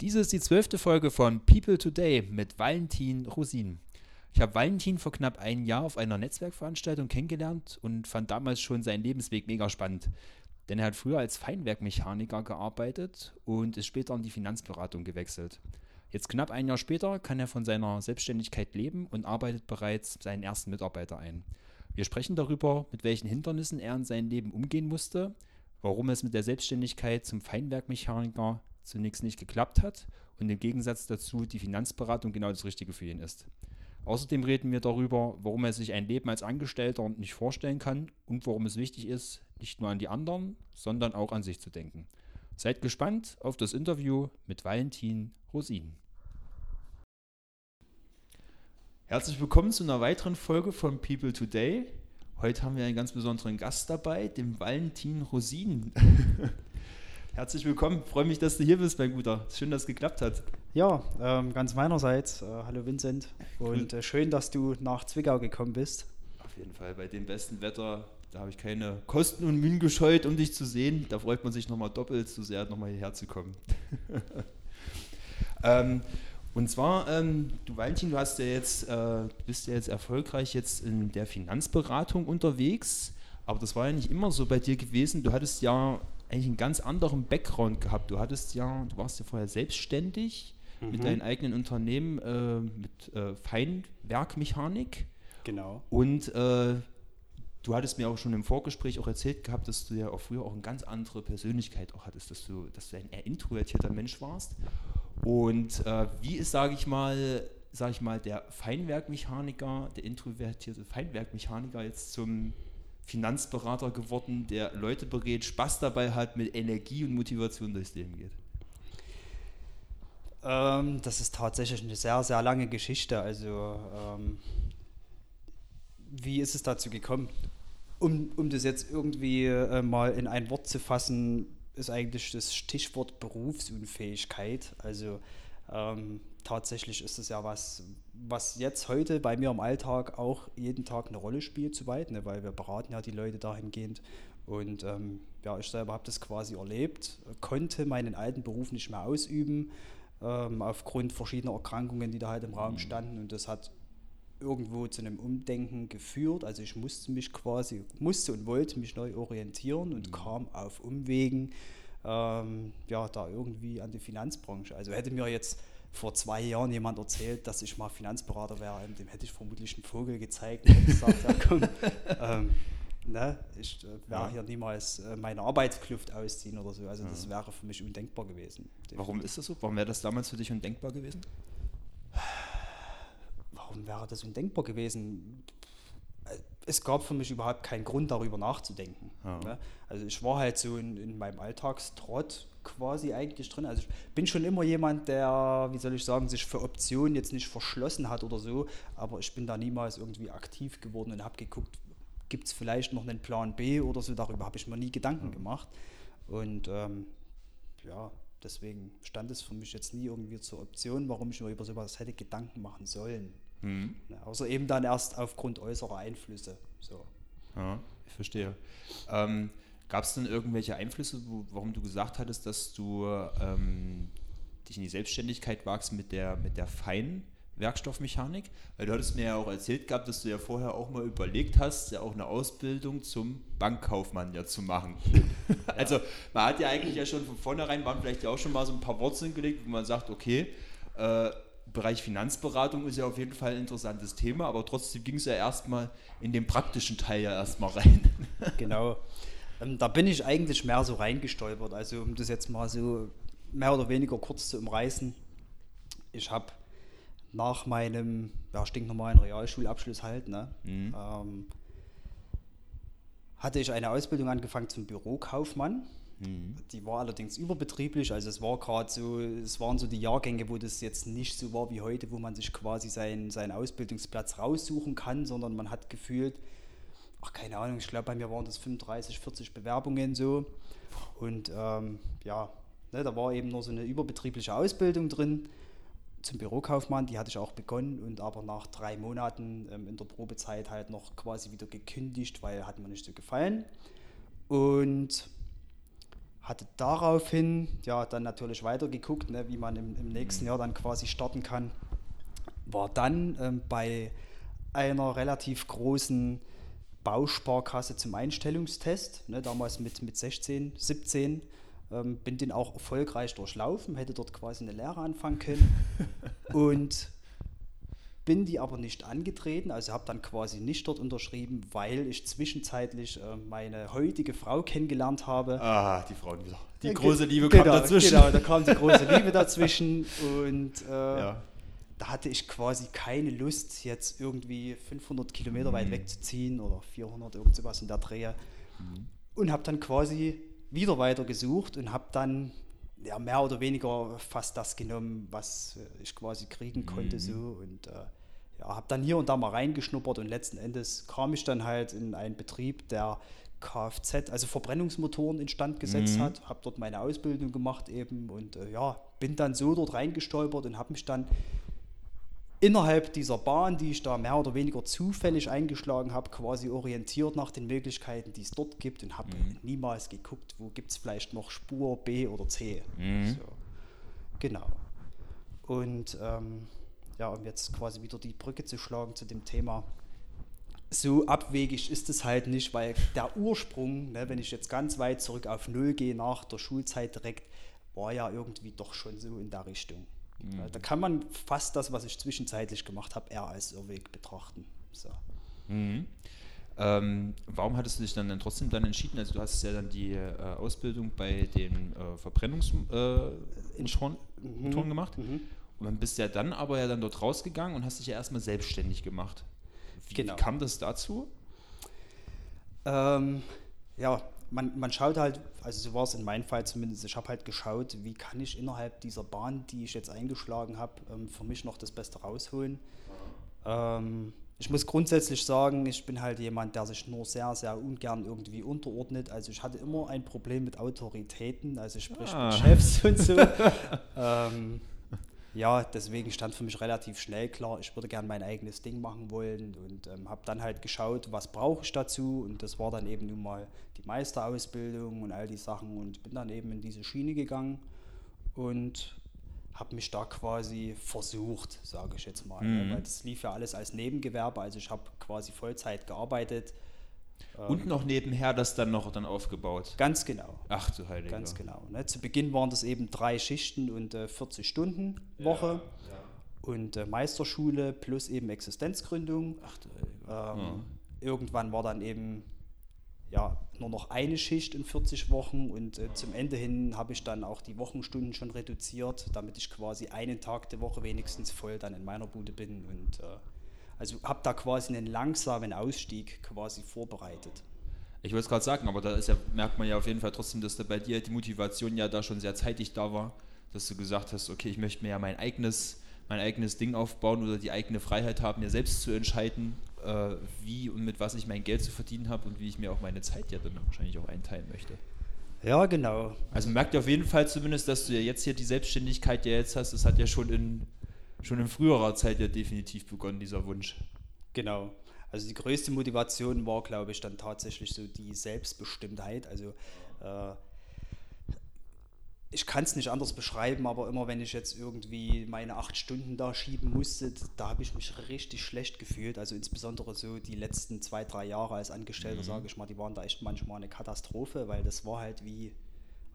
Diese ist die zwölfte Folge von People Today mit Valentin Rosin. Ich habe Valentin vor knapp einem Jahr auf einer Netzwerkveranstaltung kennengelernt und fand damals schon seinen Lebensweg mega spannend. Denn er hat früher als Feinwerkmechaniker gearbeitet und ist später in die Finanzberatung gewechselt. Jetzt knapp ein Jahr später kann er von seiner Selbstständigkeit leben und arbeitet bereits seinen ersten Mitarbeiter ein. Wir sprechen darüber, mit welchen Hindernissen er in seinem Leben umgehen musste, warum es mit der Selbstständigkeit zum Feinwerkmechaniker zunächst nicht geklappt hat und im Gegensatz dazu die Finanzberatung genau das Richtige für ihn ist. Außerdem reden wir darüber, warum er sich ein Leben als Angestellter nicht vorstellen kann und warum es wichtig ist, nicht nur an die anderen, sondern auch an sich zu denken. Seid gespannt auf das Interview mit Valentin Rosin. Herzlich willkommen zu einer weiteren Folge von People Today. Heute haben wir einen ganz besonderen Gast dabei, den Valentin Rosin. Herzlich willkommen. Freue mich, dass du hier bist, mein Guter. Schön, dass es geklappt hat. Ja, ähm, ganz meinerseits. Äh, hallo Vincent. Und äh, schön, dass du nach Zwickau gekommen bist. Auf jeden Fall. Bei dem besten Wetter, da habe ich keine Kosten und Mühen gescheut, um dich zu sehen. Da freut man sich nochmal doppelt so sehr, nochmal hierher zu kommen. ähm, und zwar, ähm, du Valentin, du hast ja jetzt, äh, bist ja jetzt erfolgreich jetzt in der Finanzberatung unterwegs, aber das war ja nicht immer so bei dir gewesen. Du hattest ja eigentlich einen ganz anderen Background gehabt. Du hattest ja, du warst ja vorher selbstständig mhm. mit deinem eigenen Unternehmen äh, mit äh, Feinwerkmechanik. Genau. Und äh, du hattest mir auch schon im Vorgespräch auch erzählt gehabt, dass du ja auch früher auch eine ganz andere Persönlichkeit auch hattest, dass du, dass du ein eher introvertierter Mensch warst. Und äh, wie ist, sage ich mal, sage ich mal, der Feinwerkmechaniker, der introvertierte Feinwerkmechaniker jetzt zum Finanzberater geworden, der Leute berät, Spaß dabei hat, mit Energie und Motivation durchs Leben geht? Ähm, das ist tatsächlich eine sehr, sehr lange Geschichte. Also, ähm, wie ist es dazu gekommen? Um, um das jetzt irgendwie äh, mal in ein Wort zu fassen, ist eigentlich das Stichwort Berufsunfähigkeit. Also, ähm, tatsächlich ist es ja was, was jetzt heute bei mir im Alltag auch jeden Tag eine Rolle spielt, zu weit, ne? weil wir beraten ja die Leute dahingehend. Und ähm, ja, ich selber habe das quasi erlebt, konnte meinen alten Beruf nicht mehr ausüben, ähm, aufgrund verschiedener Erkrankungen, die da halt im Raum mhm. standen. Und das hat irgendwo zu einem Umdenken geführt. Also ich musste mich quasi, musste und wollte mich neu orientieren und mhm. kam auf Umwegen ähm, ja, da irgendwie an die Finanzbranche. Also hätte mir jetzt vor zwei Jahren jemand erzählt, dass ich mal Finanzberater wäre, dem hätte ich vermutlich einen Vogel gezeigt und gesagt, ja komm, ähm, ne, ich äh, werde ja. hier niemals äh, meine Arbeitskluft ausziehen oder so. Also das wäre für mich undenkbar gewesen. Definitiv. Warum ist das so? Warum wäre das damals für dich undenkbar gewesen? Warum wäre das undenkbar gewesen? Es gab für mich überhaupt keinen Grund, darüber nachzudenken. Ja. Ne? Also ich war halt so in, in meinem Alltagstrott quasi eigentlich drin. Also ich bin schon immer jemand, der, wie soll ich sagen, sich für Optionen jetzt nicht verschlossen hat oder so, aber ich bin da niemals irgendwie aktiv geworden und habe geguckt, gibt es vielleicht noch einen Plan B oder so, darüber habe ich mir nie Gedanken gemacht. Und ähm, ja, deswegen stand es für mich jetzt nie irgendwie zur Option, warum ich mir über sowas hätte Gedanken machen sollen. Mhm. Außer eben dann erst aufgrund äußerer Einflüsse. So. Ja, ich verstehe. Ähm, Gab es denn irgendwelche Einflüsse, wo, warum du gesagt hattest, dass du ähm, dich in die Selbstständigkeit wagst mit der, mit der feinen Werkstoffmechanik? Weil du hattest mir ja auch erzählt gehabt, dass du ja vorher auch mal überlegt hast, ja auch eine Ausbildung zum Bankkaufmann ja zu machen. Ja. Also man hat ja eigentlich ja schon von vornherein, waren vielleicht ja auch schon mal so ein paar Wurzeln gelegt, wo man sagt, okay, äh, Bereich Finanzberatung ist ja auf jeden Fall ein interessantes Thema, aber trotzdem ging es ja erstmal in den praktischen Teil ja erstmal rein. Genau. Ähm, da bin ich eigentlich mehr so reingestolpert. Also um das jetzt mal so mehr oder weniger kurz zu umreißen. Ich habe nach meinem ja, stinknormalen Realschulabschluss halt, ne, mhm. ähm, hatte ich eine Ausbildung angefangen zum Bürokaufmann. Mhm. Die war allerdings überbetrieblich, also es war gerade so, es waren so die Jahrgänge, wo das jetzt nicht so war wie heute, wo man sich quasi seinen, seinen Ausbildungsplatz raussuchen kann, sondern man hat gefühlt, ach keine Ahnung, ich glaube bei mir waren das 35, 40 Bewerbungen so. Und ähm, ja, ne, da war eben nur so eine überbetriebliche Ausbildung drin zum Bürokaufmann, die hatte ich auch begonnen und aber nach drei Monaten ähm, in der Probezeit halt noch quasi wieder gekündigt, weil hat mir nicht so gefallen. Und hatte daraufhin ja dann natürlich weitergeguckt, ne, wie man im, im nächsten Jahr dann quasi starten kann. War dann ähm, bei einer relativ großen Bausparkasse zum Einstellungstest, ne, damals mit, mit 16, 17. Ähm, bin den auch erfolgreich durchlaufen, hätte dort quasi eine Lehre anfangen können. und bin die aber nicht angetreten, also habe dann quasi nicht dort unterschrieben, weil ich zwischenzeitlich äh, meine heutige Frau kennengelernt habe. Ah, die Frauen wieder. Die äh, große Liebe genau, kam dazwischen. Genau, da kam die große Liebe dazwischen und äh, ja. da hatte ich quasi keine Lust, jetzt irgendwie 500 Kilometer mhm. weit wegzuziehen oder 400, irgend sowas in der Drehe. Mhm. Und habe dann quasi wieder weiter gesucht und habe dann ja, mehr oder weniger fast das genommen, was äh, ich quasi kriegen konnte. Mhm. So. Und äh, ja, habe dann hier und da mal reingeschnuppert und letzten Endes kam ich dann halt in einen Betrieb, der Kfz, also Verbrennungsmotoren instand gesetzt mhm. hat, habe dort meine Ausbildung gemacht eben und äh, ja, bin dann so dort reingestolpert und habe mich dann innerhalb dieser Bahn, die ich da mehr oder weniger zufällig eingeschlagen habe, quasi orientiert nach den Möglichkeiten, die es dort gibt und habe mhm. niemals geguckt, wo gibt es vielleicht noch Spur B oder C. Mhm. So. Genau. Und ähm, ja, um jetzt quasi wieder die Brücke zu schlagen zu dem Thema, so abwegig ist es halt nicht, weil der Ursprung, ne, wenn ich jetzt ganz weit zurück auf Null gehe, nach der Schulzeit direkt, war ja irgendwie doch schon so in der Richtung. Mhm. Da kann man fast das, was ich zwischenzeitlich gemacht habe, eher als Irrweg betrachten. So. Mhm. Ähm, warum hattest du dich dann, dann trotzdem dann entschieden? Also du hast ja dann die äh, Ausbildung bei den äh, Verbrennungsmotoren äh, mhm. gemacht mhm. und dann bist ja dann aber ja dann dort rausgegangen und hast dich ja erstmal selbstständig gemacht. Wie, genau. wie kam das dazu? Ähm, ja, man, man schaut halt, also so war es in meinem Fall zumindest, ich habe halt geschaut, wie kann ich innerhalb dieser Bahn, die ich jetzt eingeschlagen habe, ähm, für mich noch das Beste rausholen. Ähm, ich muss grundsätzlich sagen, ich bin halt jemand, der sich nur sehr, sehr ungern irgendwie unterordnet. Also ich hatte immer ein Problem mit Autoritäten, also sprich ah. mit Chefs und so. ähm, ja, deswegen stand für mich relativ schnell klar, ich würde gerne mein eigenes Ding machen wollen und ähm, habe dann halt geschaut, was brauche ich dazu und das war dann eben nun mal die Meisterausbildung und all die Sachen und bin dann eben in diese Schiene gegangen und habe mich da quasi versucht, sage ich jetzt mal, mhm. weil das lief ja alles als Nebengewerbe, also ich habe quasi Vollzeit gearbeitet, und ähm, noch nebenher das dann noch dann aufgebaut. Ganz genau. Ach du Heiliger. Ganz genau. Ne? Zu Beginn waren das eben drei Schichten und äh, 40 Stunden Woche. Ja, ja. Und äh, Meisterschule plus eben Existenzgründung. Ach du Heiliger. Ähm, ja. Irgendwann war dann eben ja, nur noch eine Schicht in 40 Wochen und äh, zum Ende hin habe ich dann auch die Wochenstunden schon reduziert, damit ich quasi einen Tag der Woche wenigstens voll dann in meiner Bude bin und äh, also habe da quasi einen langsamen Ausstieg quasi vorbereitet. Ich wollte es gerade sagen, aber da ja, merkt man ja auf jeden Fall trotzdem, dass da bei dir die Motivation ja da schon sehr zeitig da war, dass du gesagt hast, okay, ich möchte mir ja mein eigenes, mein eigenes Ding aufbauen oder die eigene Freiheit haben, mir selbst zu entscheiden, äh, wie und mit was ich mein Geld zu verdienen habe und wie ich mir auch meine Zeit ja dann wahrscheinlich auch einteilen möchte. Ja, genau. Also merkt ihr auf jeden Fall zumindest, dass du ja jetzt hier die Selbstständigkeit, die du jetzt hast, das hat ja schon in schon in früherer Zeit ja definitiv begonnen, dieser Wunsch. Genau. Also die größte Motivation war, glaube ich, dann tatsächlich so die Selbstbestimmtheit. Also äh, ich kann es nicht anders beschreiben, aber immer wenn ich jetzt irgendwie meine acht Stunden da schieben musste, da habe ich mich richtig schlecht gefühlt. Also insbesondere so die letzten zwei, drei Jahre als Angestellter, mhm. sage ich mal, die waren da echt manchmal eine Katastrophe, weil das war halt wie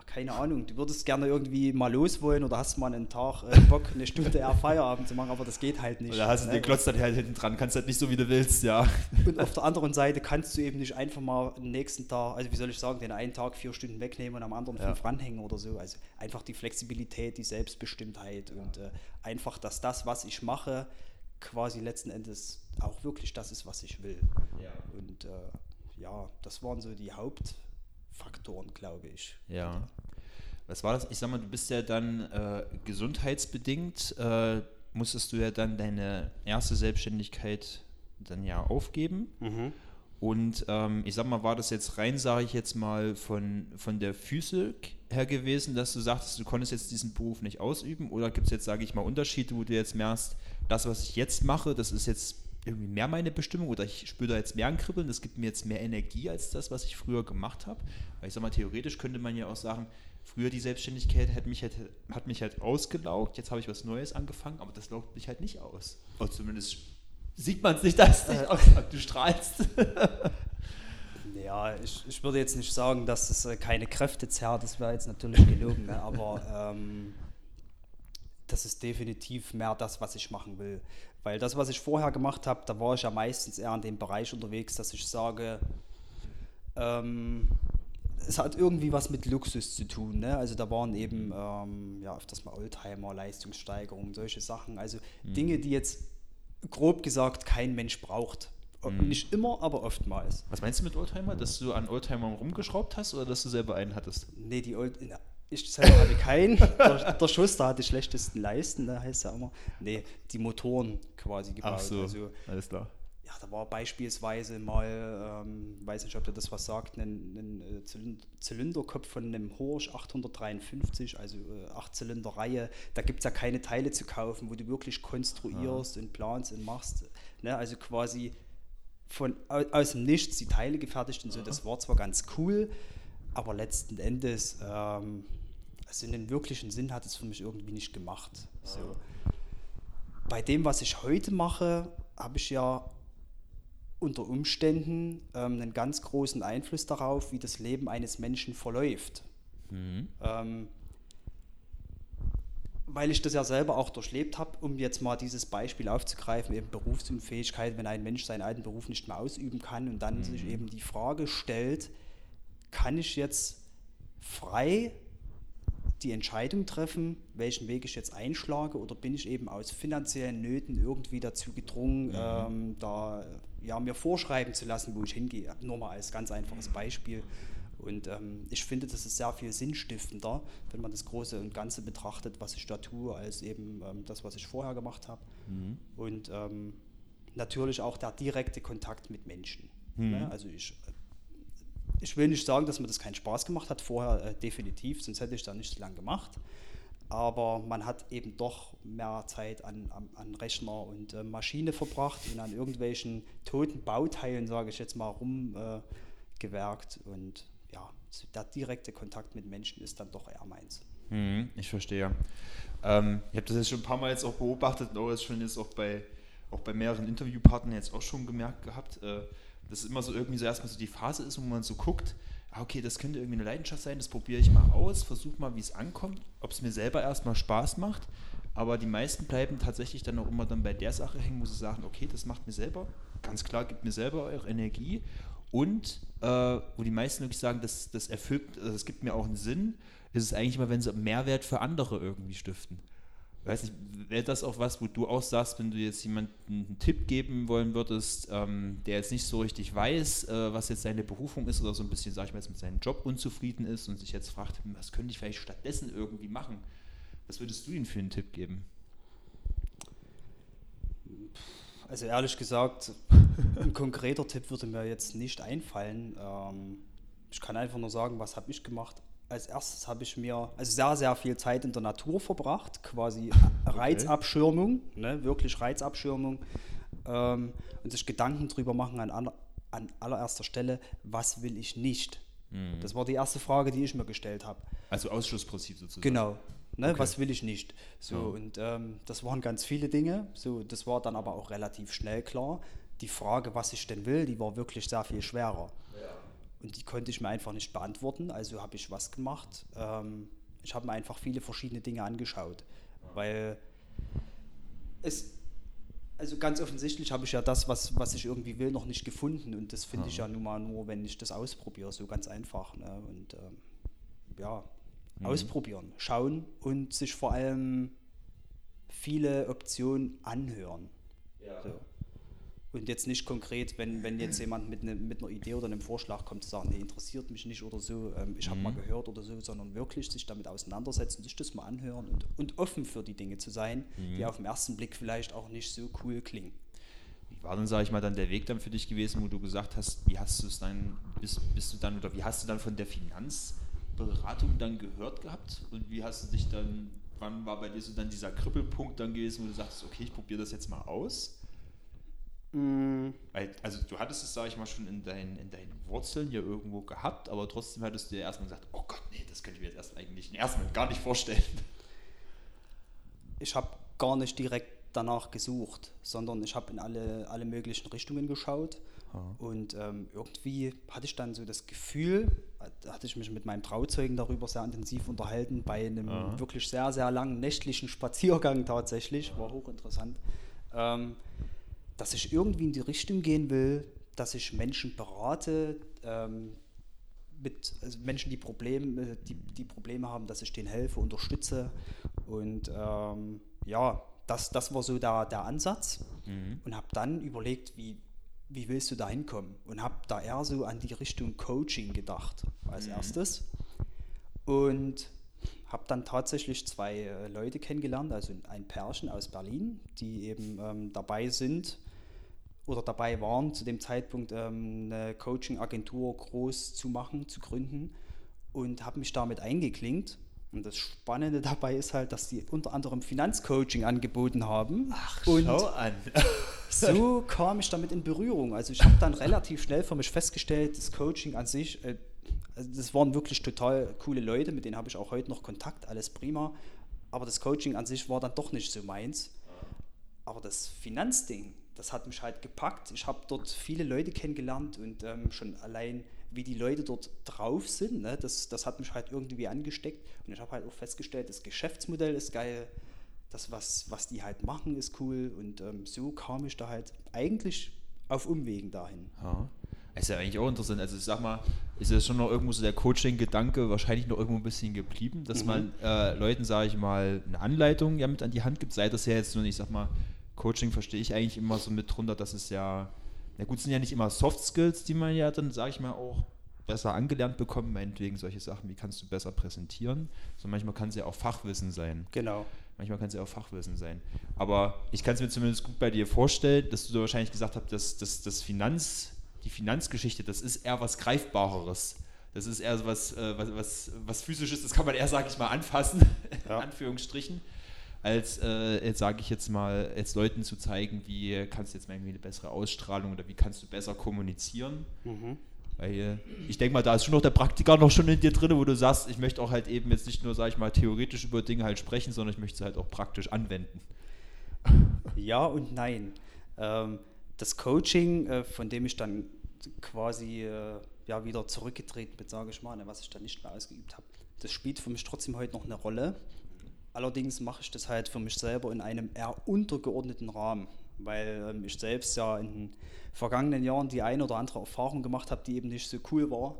keine Ahnung, du würdest gerne irgendwie mal los wollen oder hast mal einen Tag äh, Bock, eine Stunde eher Feierabend zu machen, aber das geht halt nicht. Oder hast du ne? den Klotz dann halt hinten dran, kannst halt nicht so, wie du willst, ja. Und auf der anderen Seite kannst du eben nicht einfach mal den nächsten Tag, also wie soll ich sagen, den einen Tag vier Stunden wegnehmen und am anderen ja. fünf ranhängen oder so. Also einfach die Flexibilität, die Selbstbestimmtheit und äh, einfach, dass das, was ich mache, quasi letzten Endes auch wirklich das ist, was ich will. Ja. Und äh, ja, das waren so die Haupt- Faktoren, glaube ich. Ja. Was war das? Ich sag mal, du bist ja dann äh, gesundheitsbedingt, äh, musstest du ja dann deine erste Selbstständigkeit dann ja aufgeben. Mhm. Und ähm, ich sag mal, war das jetzt rein, sage ich jetzt mal, von, von der Physik her gewesen, dass du sagtest, du konntest jetzt diesen Beruf nicht ausüben? Oder gibt es jetzt, sage ich mal, Unterschiede, wo du jetzt merkst, das, was ich jetzt mache, das ist jetzt irgendwie mehr meine Bestimmung oder ich spüre da jetzt mehr ein Kribbeln, das gibt mir jetzt mehr Energie als das, was ich früher gemacht habe. Weil ich sag mal, theoretisch könnte man ja auch sagen, früher die Selbstständigkeit hat mich halt, hat mich halt ausgelaugt, jetzt habe ich was Neues angefangen, aber das laugt mich halt nicht aus. Oder zumindest sieht man es nicht, dass äh, du strahlst. Ja, ich, ich würde jetzt nicht sagen, dass es äh, keine Kräfte zerrt, das wäre jetzt natürlich gelogen, ne? aber ähm, das ist definitiv mehr das, was ich machen will. Weil das, was ich vorher gemacht habe, da war ich ja meistens eher in dem Bereich unterwegs, dass ich sage, ähm, es hat irgendwie was mit Luxus zu tun. Ne? Also da waren eben ähm, ja, öfters mal Oldtimer, Leistungssteigerung, solche Sachen. Also mhm. Dinge, die jetzt grob gesagt kein Mensch braucht. Mhm. Nicht immer, aber oftmals. Was meinst du mit Oldtimer? Dass du an Oldtimern rumgeschraubt hast oder dass du selber einen hattest? Nee, die Old ich selber hatte keinen. der, der Schuster hat die schlechtesten Leisten, da heißt ja immer. Nee, die Motoren quasi gebaut. Ach so, also, alles klar. Ja, da war beispielsweise mal, ähm, weiß nicht, ob dir das was sagt, ein, ein äh, Zylinderkopf von einem Horsch 853, also äh, 8 Zylinder Reihe. Da gibt es ja keine Teile zu kaufen, wo du wirklich konstruierst ja. und planst und machst. Ne? Also quasi von aus dem Nichts die Teile gefertigt und so. Das war zwar ganz cool, aber letzten Endes ähm, also in den wirklichen Sinn hat es für mich irgendwie nicht gemacht. So. Bei dem, was ich heute mache, habe ich ja unter Umständen ähm, einen ganz großen Einfluss darauf, wie das Leben eines Menschen verläuft. Mhm. Ähm, weil ich das ja selber auch durchlebt habe, um jetzt mal dieses Beispiel aufzugreifen, eben Berufsunfähigkeit, wenn ein Mensch seinen alten Beruf nicht mehr ausüben kann und dann mhm. sich eben die Frage stellt, kann ich jetzt frei die Entscheidung treffen, welchen Weg ich jetzt einschlage oder bin ich eben aus finanziellen Nöten irgendwie dazu gedrungen, mhm. ähm, da ja, mir vorschreiben zu lassen, wo ich hingehe. Nur mal als ganz einfaches Beispiel. Und ähm, ich finde, das ist sehr viel sinnstiftender, wenn man das Große und Ganze betrachtet, was ich da tue, als eben ähm, das, was ich vorher gemacht habe. Mhm. Und ähm, natürlich auch der direkte Kontakt mit Menschen. Mhm. Ne? Also ich ich will nicht sagen, dass mir das keinen Spaß gemacht hat, vorher äh, definitiv, sonst hätte ich da nicht so lange gemacht. Aber man hat eben doch mehr Zeit an, an, an Rechner und äh, Maschine verbracht und an irgendwelchen toten Bauteilen, sage ich jetzt mal, rumgewerkt. Äh, und ja, der direkte Kontakt mit Menschen ist dann doch eher meins. Mhm, ich verstehe. Ähm, ich habe das jetzt schon ein paar Mal jetzt auch beobachtet, auch jetzt schon jetzt auch bei, auch bei mehreren Interviewpartnern jetzt auch schon gemerkt gehabt. Das immer so irgendwie so erstmal so die Phase ist, wo man so guckt, ah, okay, das könnte irgendwie eine Leidenschaft sein, das probiere ich mal aus, versuche mal, wie es ankommt, ob es mir selber erstmal Spaß macht. Aber die meisten bleiben tatsächlich dann auch immer dann bei der Sache hängen, wo sie sagen, okay, das macht mir selber, ganz klar, gibt mir selber auch Energie. Und äh, wo die meisten wirklich sagen, das, das erfüllt, also das gibt mir auch einen Sinn, ist es eigentlich immer, wenn sie Mehrwert für andere irgendwie stiften weiß nicht, wäre das auch was, wo du auch sagst, wenn du jetzt jemandem einen Tipp geben wollen würdest, ähm, der jetzt nicht so richtig weiß, äh, was jetzt seine Berufung ist oder so ein bisschen, sag ich mal, jetzt mit seinem Job unzufrieden ist und sich jetzt fragt, hm, was könnte ich vielleicht stattdessen irgendwie machen? Was würdest du ihm für einen Tipp geben? Also ehrlich gesagt, ein konkreter Tipp würde mir jetzt nicht einfallen. Ähm, ich kann einfach nur sagen, was habe ich gemacht als erstes habe ich mir also sehr, sehr viel Zeit in der Natur verbracht, quasi okay. Reizabschirmung, ne, wirklich Reizabschirmung ähm, und sich Gedanken drüber machen an, an allererster Stelle, was will ich nicht. Mhm. Das war die erste Frage, die ich mir gestellt habe. Also Ausschlussprinzip sozusagen. Genau. Ne, okay. Was will ich nicht? So, ja. und ähm, das waren ganz viele Dinge. So, das war dann aber auch relativ schnell klar. Die Frage, was ich denn will, die war wirklich sehr viel schwerer. Und die konnte ich mir einfach nicht beantworten. Also habe ich was gemacht. Ähm, ich habe mir einfach viele verschiedene Dinge angeschaut. Weil es, also ganz offensichtlich habe ich ja das, was, was ich irgendwie will, noch nicht gefunden. Und das finde ich ja nun mal nur, wenn ich das ausprobiere. So ganz einfach. Ne? Und ähm, ja, mhm. ausprobieren, schauen und sich vor allem viele Optionen anhören. Ja. So. Und jetzt nicht konkret, wenn, wenn jetzt jemand mit, ne, mit einer Idee oder einem Vorschlag kommt, zu sagen, nee, interessiert mich nicht oder so, ähm, ich habe mhm. mal gehört oder so, sondern wirklich sich damit auseinandersetzen, sich das mal anhören und, und offen für die Dinge zu sein, mhm. die auf den ersten Blick vielleicht auch nicht so cool klingen. Wie war dann, sage ich mal, dann der Weg dann für dich gewesen, wo du gesagt hast, wie hast du es dann, bist, bist du dann, oder wie hast du dann von der Finanzberatung dann gehört gehabt und wie hast du dich dann, wann war bei dir so dann dieser Kribbelpunkt dann gewesen, wo du sagst, okay, ich probiere das jetzt mal aus? Mm. Also du hattest es, sag ich mal, schon in, dein, in deinen Wurzeln ja irgendwo gehabt, aber trotzdem hattest du dir erstmal gesagt, oh Gott, nee, das könnte ich mir jetzt erst eigentlich erstmal gar nicht vorstellen. Ich habe gar nicht direkt danach gesucht, sondern ich habe in alle, alle möglichen Richtungen geschaut. Ja. Und ähm, irgendwie hatte ich dann so das Gefühl, da hatte ich mich mit meinem Trauzeugen darüber sehr intensiv unterhalten, bei einem ja. wirklich sehr, sehr langen nächtlichen Spaziergang tatsächlich, war hochinteressant, ähm, dass ich irgendwie in die Richtung gehen will, dass ich Menschen berate, ähm, mit also Menschen, die Probleme, die, die Probleme haben, dass ich denen helfe, unterstütze. Und ähm, ja, das, das war so der, der Ansatz. Mhm. Und habe dann überlegt, wie, wie willst du da hinkommen? Und habe da eher so an die Richtung Coaching gedacht als mhm. erstes. Und habe dann tatsächlich zwei äh, Leute kennengelernt, also ein Pärchen aus Berlin, die eben ähm, dabei sind oder dabei waren, zu dem Zeitpunkt ähm, eine Coaching-Agentur groß zu machen, zu gründen und habe mich damit eingeklinkt. Und das Spannende dabei ist halt, dass die unter anderem Finanzcoaching angeboten haben. Ach, und schau an. so kam ich damit in Berührung. Also ich habe dann relativ schnell für mich festgestellt, das Coaching an sich, äh, also das waren wirklich total coole Leute, mit denen habe ich auch heute noch Kontakt, alles prima. Aber das Coaching an sich war dann doch nicht so meins. Aber das Finanzding, das hat mich halt gepackt. Ich habe dort viele Leute kennengelernt und ähm, schon allein, wie die Leute dort drauf sind, ne, das, das hat mich halt irgendwie angesteckt. Und ich habe halt auch festgestellt, das Geschäftsmodell ist geil, das, was, was die halt machen, ist cool. Und ähm, so kam ich da halt eigentlich auf Umwegen dahin. Ja. Ist ja eigentlich auch interessant. Also ich sag mal, ist ja schon noch irgendwo so der Coaching-Gedanke wahrscheinlich noch irgendwo ein bisschen geblieben, dass mhm. man äh, Leuten, sage ich mal, eine Anleitung ja mit an die Hand gibt, sei das ja jetzt nur, ich sag mal, Coaching verstehe ich eigentlich immer so mit drunter, dass es ja, na gut, sind ja nicht immer Soft Skills, die man ja dann, sage ich mal, auch besser angelernt bekommt, meinetwegen solche Sachen, wie kannst du besser präsentieren, sondern manchmal kann es ja auch Fachwissen sein. Genau. Manchmal kann es ja auch Fachwissen sein. Aber ich kann es mir zumindest gut bei dir vorstellen, dass du da wahrscheinlich gesagt hast, dass, dass das Finanz, die Finanzgeschichte, das ist eher was Greifbareres. Das ist eher was, äh, was, was, was physisches, das kann man eher, sage ich mal, anfassen, ja. in Anführungsstrichen als äh, jetzt sage ich jetzt mal, jetzt Leuten zu zeigen, wie kannst du jetzt mal irgendwie eine bessere Ausstrahlung oder wie kannst du besser kommunizieren. Mhm. Weil ich denke mal, da ist schon noch der Praktiker noch schon in dir drin, wo du sagst, ich möchte auch halt eben jetzt nicht nur, sage ich mal, theoretisch über Dinge halt sprechen, sondern ich möchte sie halt auch praktisch anwenden. Ja und nein. Ähm, das Coaching, äh, von dem ich dann quasi äh, ja, wieder zurückgetreten bin, sage ich mal, ne, was ich dann nicht mehr ausgeübt habe, das spielt für mich trotzdem heute noch eine Rolle. Allerdings mache ich das halt für mich selber in einem eher untergeordneten Rahmen, weil ähm, ich selbst ja in den vergangenen Jahren die eine oder andere Erfahrung gemacht habe, die eben nicht so cool war.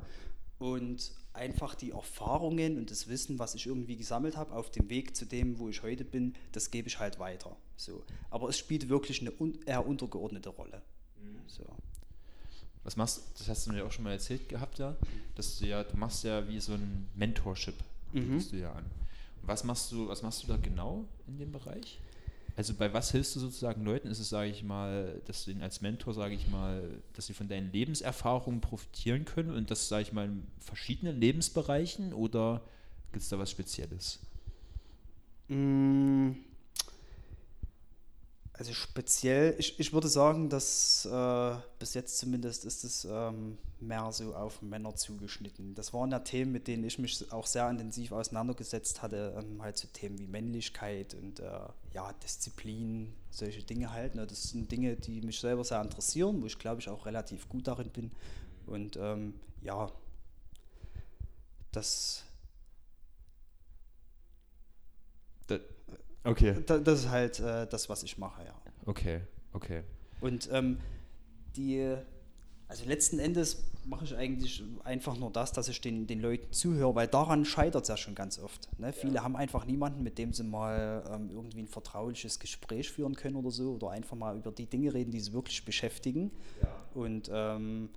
Und einfach die Erfahrungen und das Wissen, was ich irgendwie gesammelt habe, auf dem Weg zu dem, wo ich heute bin, das gebe ich halt weiter. So. Aber es spielt wirklich eine un eher untergeordnete Rolle. Mhm. So. Was machst das hast du mir auch schon mal erzählt gehabt, ja, dass du ja, du machst ja wie so ein Mentorship, mhm. du ja an. Was machst du, was machst du da genau in dem Bereich? Also bei was hilfst du sozusagen Leuten? Ist es, sage ich mal, dass du ihnen als Mentor, sage ich mal, dass sie von deinen Lebenserfahrungen profitieren können und das, sage ich mal, in verschiedenen Lebensbereichen oder gibt es da was Spezielles? Mmh also speziell, ich, ich würde sagen, dass äh, bis jetzt zumindest ist es ähm, mehr so auf Männer zugeschnitten. Das waren ja Themen, mit denen ich mich auch sehr intensiv auseinandergesetzt hatte, ähm, halt so Themen wie Männlichkeit und äh, ja, Disziplin, solche Dinge halt. Ne? Das sind Dinge, die mich selber sehr interessieren, wo ich glaube ich auch relativ gut darin bin. Und ähm, ja, das Okay. das ist halt äh, das, was ich mache, ja. Okay, okay. Und ähm, die, also letzten Endes mache ich eigentlich einfach nur das, dass ich den, den Leuten zuhöre, weil daran scheitert es ja schon ganz oft. Ne? Ja. Viele haben einfach niemanden, mit dem sie mal ähm, irgendwie ein vertrauliches Gespräch führen können oder so, oder einfach mal über die Dinge reden, die sie wirklich beschäftigen. Ja. Und ähm,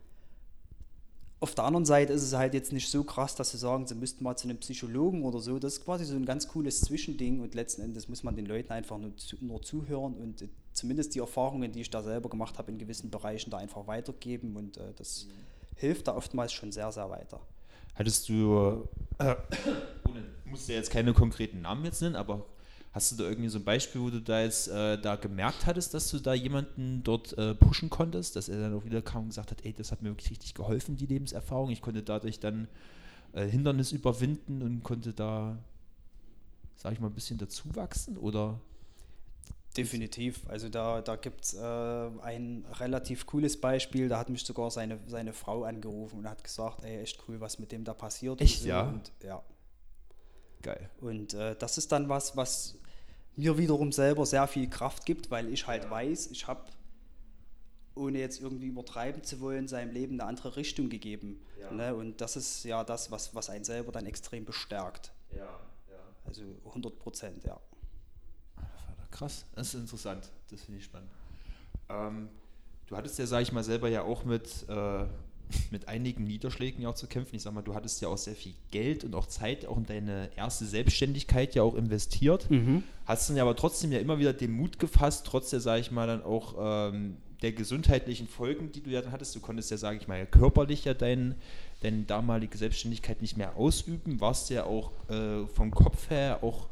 auf der anderen Seite ist es halt jetzt nicht so krass, dass sie sagen, sie müssten mal zu einem Psychologen oder so. Das ist quasi so ein ganz cooles Zwischending und letzten Endes muss man den Leuten einfach nur, zu, nur zuhören und äh, zumindest die Erfahrungen, die ich da selber gemacht habe in gewissen Bereichen, da einfach weitergeben und äh, das mhm. hilft da oftmals schon sehr, sehr weiter. Hattest du, äh, ohne, musst du jetzt keine konkreten Namen jetzt nennen, aber Hast du da irgendwie so ein Beispiel, wo du da jetzt äh, da gemerkt hattest, dass du da jemanden dort äh, pushen konntest, dass er dann auch wieder kam und gesagt hat, ey, das hat mir wirklich richtig geholfen, die Lebenserfahrung. Ich konnte dadurch dann äh, Hindernis überwinden und konnte da, sag ich mal, ein bisschen dazu wachsen oder? Definitiv. Also da, da gibt es äh, ein relativ cooles Beispiel. Da hat mich sogar seine, seine Frau angerufen und hat gesagt, ey, echt cool, was mit dem da passiert. Echt, so. ja? Und, ja. Geil. Und äh, das ist dann was, was mir wiederum selber sehr viel Kraft gibt, weil ich halt weiß, ich habe, ohne jetzt irgendwie übertreiben zu wollen, seinem Leben eine andere Richtung gegeben. Ja. Ne? Und das ist ja das, was, was einen selber dann extrem bestärkt. Ja, ja. Also 100 Prozent, ja. Krass, das ist interessant. Das finde ich spannend. Ähm, du hattest ja, sage ich mal, selber ja auch mit, äh, mit einigen Niederschlägen ja auch zu kämpfen. Ich sag mal, du hattest ja auch sehr viel Geld und auch Zeit auch in deine erste Selbstständigkeit ja auch investiert. Mhm. Hast dann ja aber trotzdem ja immer wieder den Mut gefasst, trotz der, sage ich mal, dann auch ähm, der gesundheitlichen Folgen, die du ja dann hattest. Du konntest ja, sage ich mal, körperlich ja dein, deine damalige Selbstständigkeit nicht mehr ausüben, warst ja auch äh, vom Kopf her auch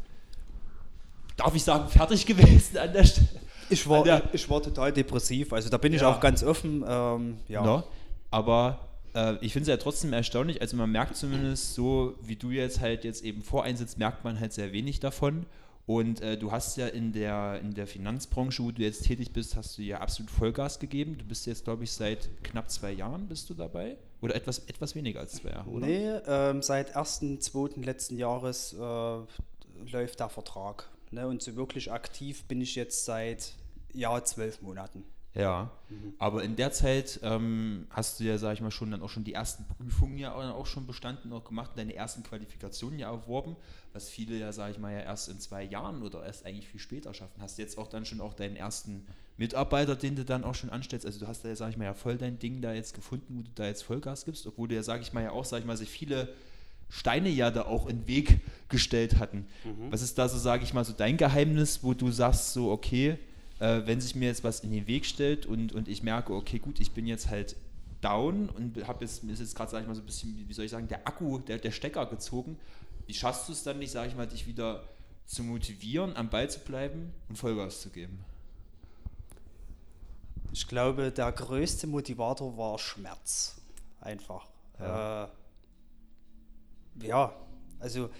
darf ich sagen, fertig gewesen an der Stelle. Ich war, der, ich war total depressiv, also da bin ich Ja. auch ganz offen. Ähm, ja. Ne? Aber äh, ich finde es ja trotzdem erstaunlich, also man merkt zumindest so, wie du jetzt halt jetzt eben voreinsitzt, merkt man halt sehr wenig davon. Und äh, du hast ja in der, in der Finanzbranche, wo du jetzt tätig bist, hast du ja absolut Vollgas gegeben. Du bist jetzt, glaube ich, seit knapp zwei Jahren bist du dabei. Oder etwas, etwas weniger als zwei Jahre, oder? Nee, ähm, seit 1.2. letzten Jahres äh, läuft der Vertrag. Ne? Und so wirklich aktiv bin ich jetzt seit ja, zwölf Monaten. Ja, aber in der Zeit ähm, hast du ja, sag ich mal, schon dann auch schon die ersten Prüfungen ja auch, schon bestanden und gemacht, deine ersten Qualifikationen ja erworben, was viele ja, sag ich mal, ja erst in zwei Jahren oder erst eigentlich viel später schaffen. Hast jetzt auch dann schon auch deinen ersten Mitarbeiter, den du dann auch schon anstellst. Also du hast da, ja, sag ich mal, ja voll dein Ding da jetzt gefunden, wo du da jetzt Vollgas gibst, obwohl du ja, sag ich mal, ja auch, sag ich mal, sich viele Steine ja da auch in den Weg gestellt hatten. Was ist da so, sage ich mal, so dein Geheimnis, wo du sagst, so, okay, äh, wenn sich mir jetzt was in den Weg stellt und, und ich merke, okay, gut, ich bin jetzt halt down und habe jetzt, mir ist jetzt gerade, sag ich mal, so ein bisschen, wie- soll ich sagen, der Akku, der, der Stecker gezogen. Wie schaffst du es dann nicht, sage ich mal, dich wieder zu motivieren, am Ball zu bleiben und Vollgas zu geben? Ich glaube, der größte Motivator war Schmerz. Einfach. Ja. Äh, ja, also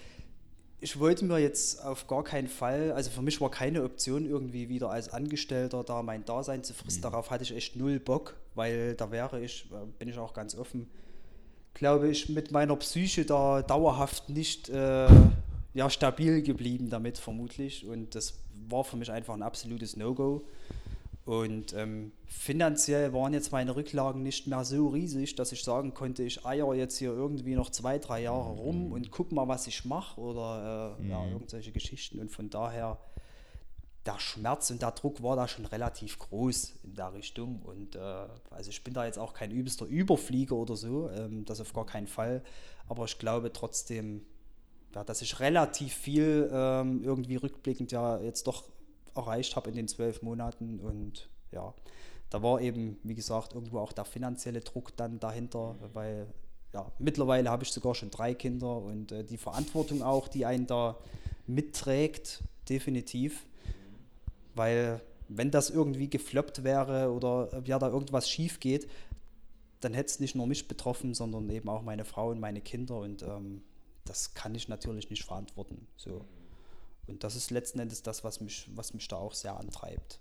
ich wollte mir jetzt auf gar keinen Fall, also für mich war keine Option, irgendwie wieder als Angestellter da mein Dasein zu fristen. Darauf hatte ich echt null Bock, weil da wäre ich, äh, bin ich auch ganz offen, glaube ich, mit meiner Psyche da dauerhaft nicht äh, ja, stabil geblieben damit, vermutlich. Und das war für mich einfach ein absolutes No-Go. Und ähm, finanziell waren jetzt meine Rücklagen nicht mehr so riesig, dass ich sagen konnte, ich eier jetzt hier irgendwie noch zwei, drei Jahre rum und guck mal, was ich mache oder äh, ja, irgendwelche Geschichten. Und von daher, der Schmerz und der Druck war da schon relativ groß in der Richtung. Und äh, also ich bin da jetzt auch kein übelster Überflieger oder so, ähm, das auf gar keinen Fall. Aber ich glaube trotzdem, ja, dass ich relativ viel ähm, irgendwie rückblickend ja jetzt doch erreicht habe in den zwölf Monaten und ja, da war eben, wie gesagt, irgendwo auch der finanzielle Druck dann dahinter, weil ja, mittlerweile habe ich sogar schon drei Kinder und äh, die Verantwortung auch, die einen da mitträgt, definitiv, weil wenn das irgendwie gefloppt wäre oder äh, ja, da irgendwas schief geht, dann hätte es nicht nur mich betroffen, sondern eben auch meine Frau und meine Kinder und ähm, das kann ich natürlich nicht verantworten. So. Und das ist letzten Endes das, was mich, was mich da auch sehr antreibt.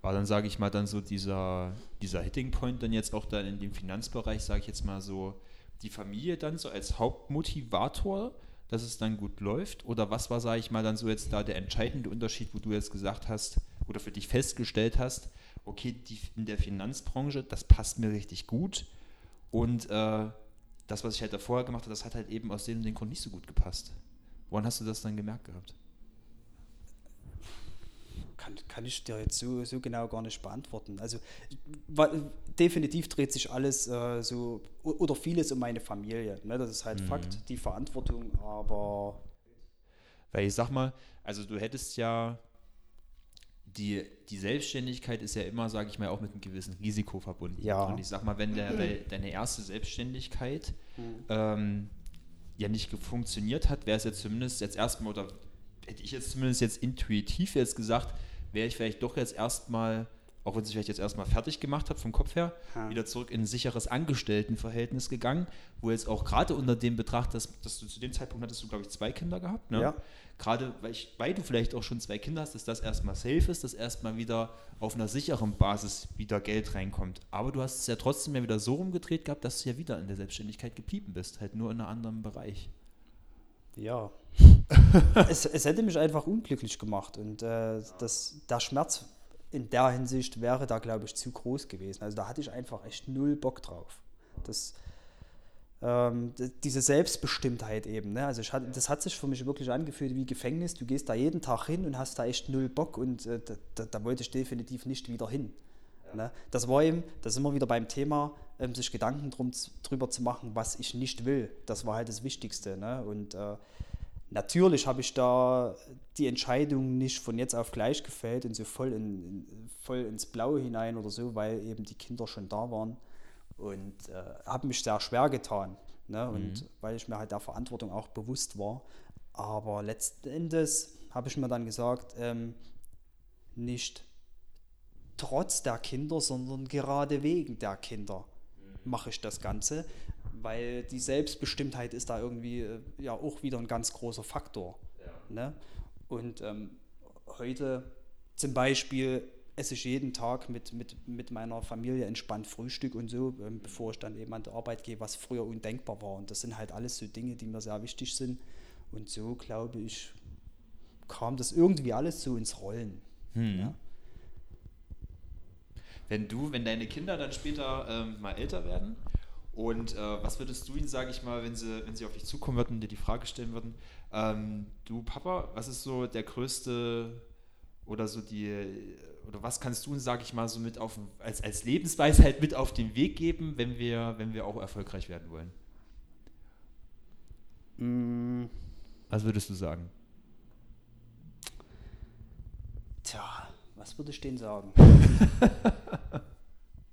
War dann, sage ich mal, dann so dieser, dieser Hitting Point dann jetzt auch dann in dem Finanzbereich, sage ich jetzt mal so, die Familie dann so als Hauptmotivator, dass es dann gut läuft? Oder was war, sage ich mal, dann so jetzt da der entscheidende Unterschied, wo du jetzt gesagt hast oder für dich festgestellt hast, okay, die, in der Finanzbranche, das passt mir richtig gut und äh, das, was ich halt davor gemacht habe, das hat halt eben aus dem, dem Grund nicht so gut gepasst. Woran hast du das dann gemerkt gehabt? Kann, kann ich dir jetzt so, so genau gar nicht beantworten. Also definitiv dreht sich alles äh, so oder vieles um meine Familie. Ne? Das ist halt Fakt, die Verantwortung, aber Weil ich sag mal, also du hättest ja, die, die Selbstständigkeit ist ja immer, sage ich mal, auch mit einem gewissen Risiko verbunden. Ja. Und ich sag mal, wenn der, weil deine erste Selbstständigkeit ähm, ja nicht funktioniert hat, wäre es jetzt zumindest jetzt erstmal oder hätte ich jetzt zumindest jetzt intuitiv jetzt gesagt, wäre ich vielleicht doch jetzt erstmal auch wenn es sich vielleicht jetzt erstmal fertig gemacht hat vom Kopf her, ja. wieder zurück in ein sicheres Angestelltenverhältnis gegangen, wo jetzt auch gerade unter dem Betracht, dass, dass, du zu dem Zeitpunkt hattest du, glaube ich, zwei Kinder gehabt, ne? Ja. Gerade weil, ich, weil du vielleicht auch schon zwei Kinder hast, dass das erstmal safe ist, dass erstmal wieder auf einer sicheren Basis wieder Geld reinkommt. Aber du hast es ja trotzdem ja wieder so rumgedreht gehabt, dass du ja wieder in der Selbstständigkeit geblieben bist, halt nur in einem anderen Bereich. Ja. es, es, hätte mich einfach unglücklich gemacht und äh, das, der Schmerz in der Hinsicht wäre da, glaube ich, zu groß gewesen. Also da hatte ich einfach echt null Bock drauf. Das, ähm, diese Selbstbestimmtheit eben. Ne? Also ich hatte, das hat sich für mich wirklich angefühlt wie Gefängnis. Du gehst da jeden Tag hin und hast da echt null Bock und äh, da, da, da, wollte ich definitiv nicht wieder hin. Ja. Ne? Das war eben, da sind wir wieder beim Thema, ähm, sich Gedanken drum, drüber zu machen, was ich nicht will. Das war halt das Wichtigste. Ne? Und äh, Natürlich habe ich da die Entscheidung nicht von jetzt auf gleich gefällt und so voll, in, in, voll ins Blaue hinein oder so, weil eben die Kinder schon da waren und äh, habe mich sehr schwer getan. Ne? Mhm. Und weil ich mir halt der Verantwortung auch bewusst war. Aber letzten Endes habe ich mir dann gesagt, ähm, nicht trotz der Kinder, sondern gerade wegen der Kinder mhm. mache ich das Ganze weil die Selbstbestimmtheit ist da irgendwie äh, ja auch wieder ein ganz großer Faktor. Ja. Ne? Und ähm, heute zum Beispiel esse ich jeden Tag mit, mit, mit meiner Familie entspannt Frühstück und so, ähm, bevor ich dann eben an die Arbeit gehe, was früher undenkbar war. Und das sind halt alles so Dinge, die mir sehr wichtig sind. Und so, glaube ich, kam das irgendwie alles so ins Rollen. Hm. Ja? Wenn du, wenn deine Kinder dann später ähm, mal älter werden, und äh, was würdest du ihnen, sage ich mal, wenn sie, wenn sie auf dich zukommen würden und dir die Frage stellen würden, ähm, du Papa, was ist so der größte oder so die, oder was kannst du uns, sage ich mal, so mit auf, als, als Lebensweisheit mit auf den Weg geben, wenn wir, wenn wir auch erfolgreich werden wollen? Mm. Was würdest du sagen? Tja, was würde ich denen sagen?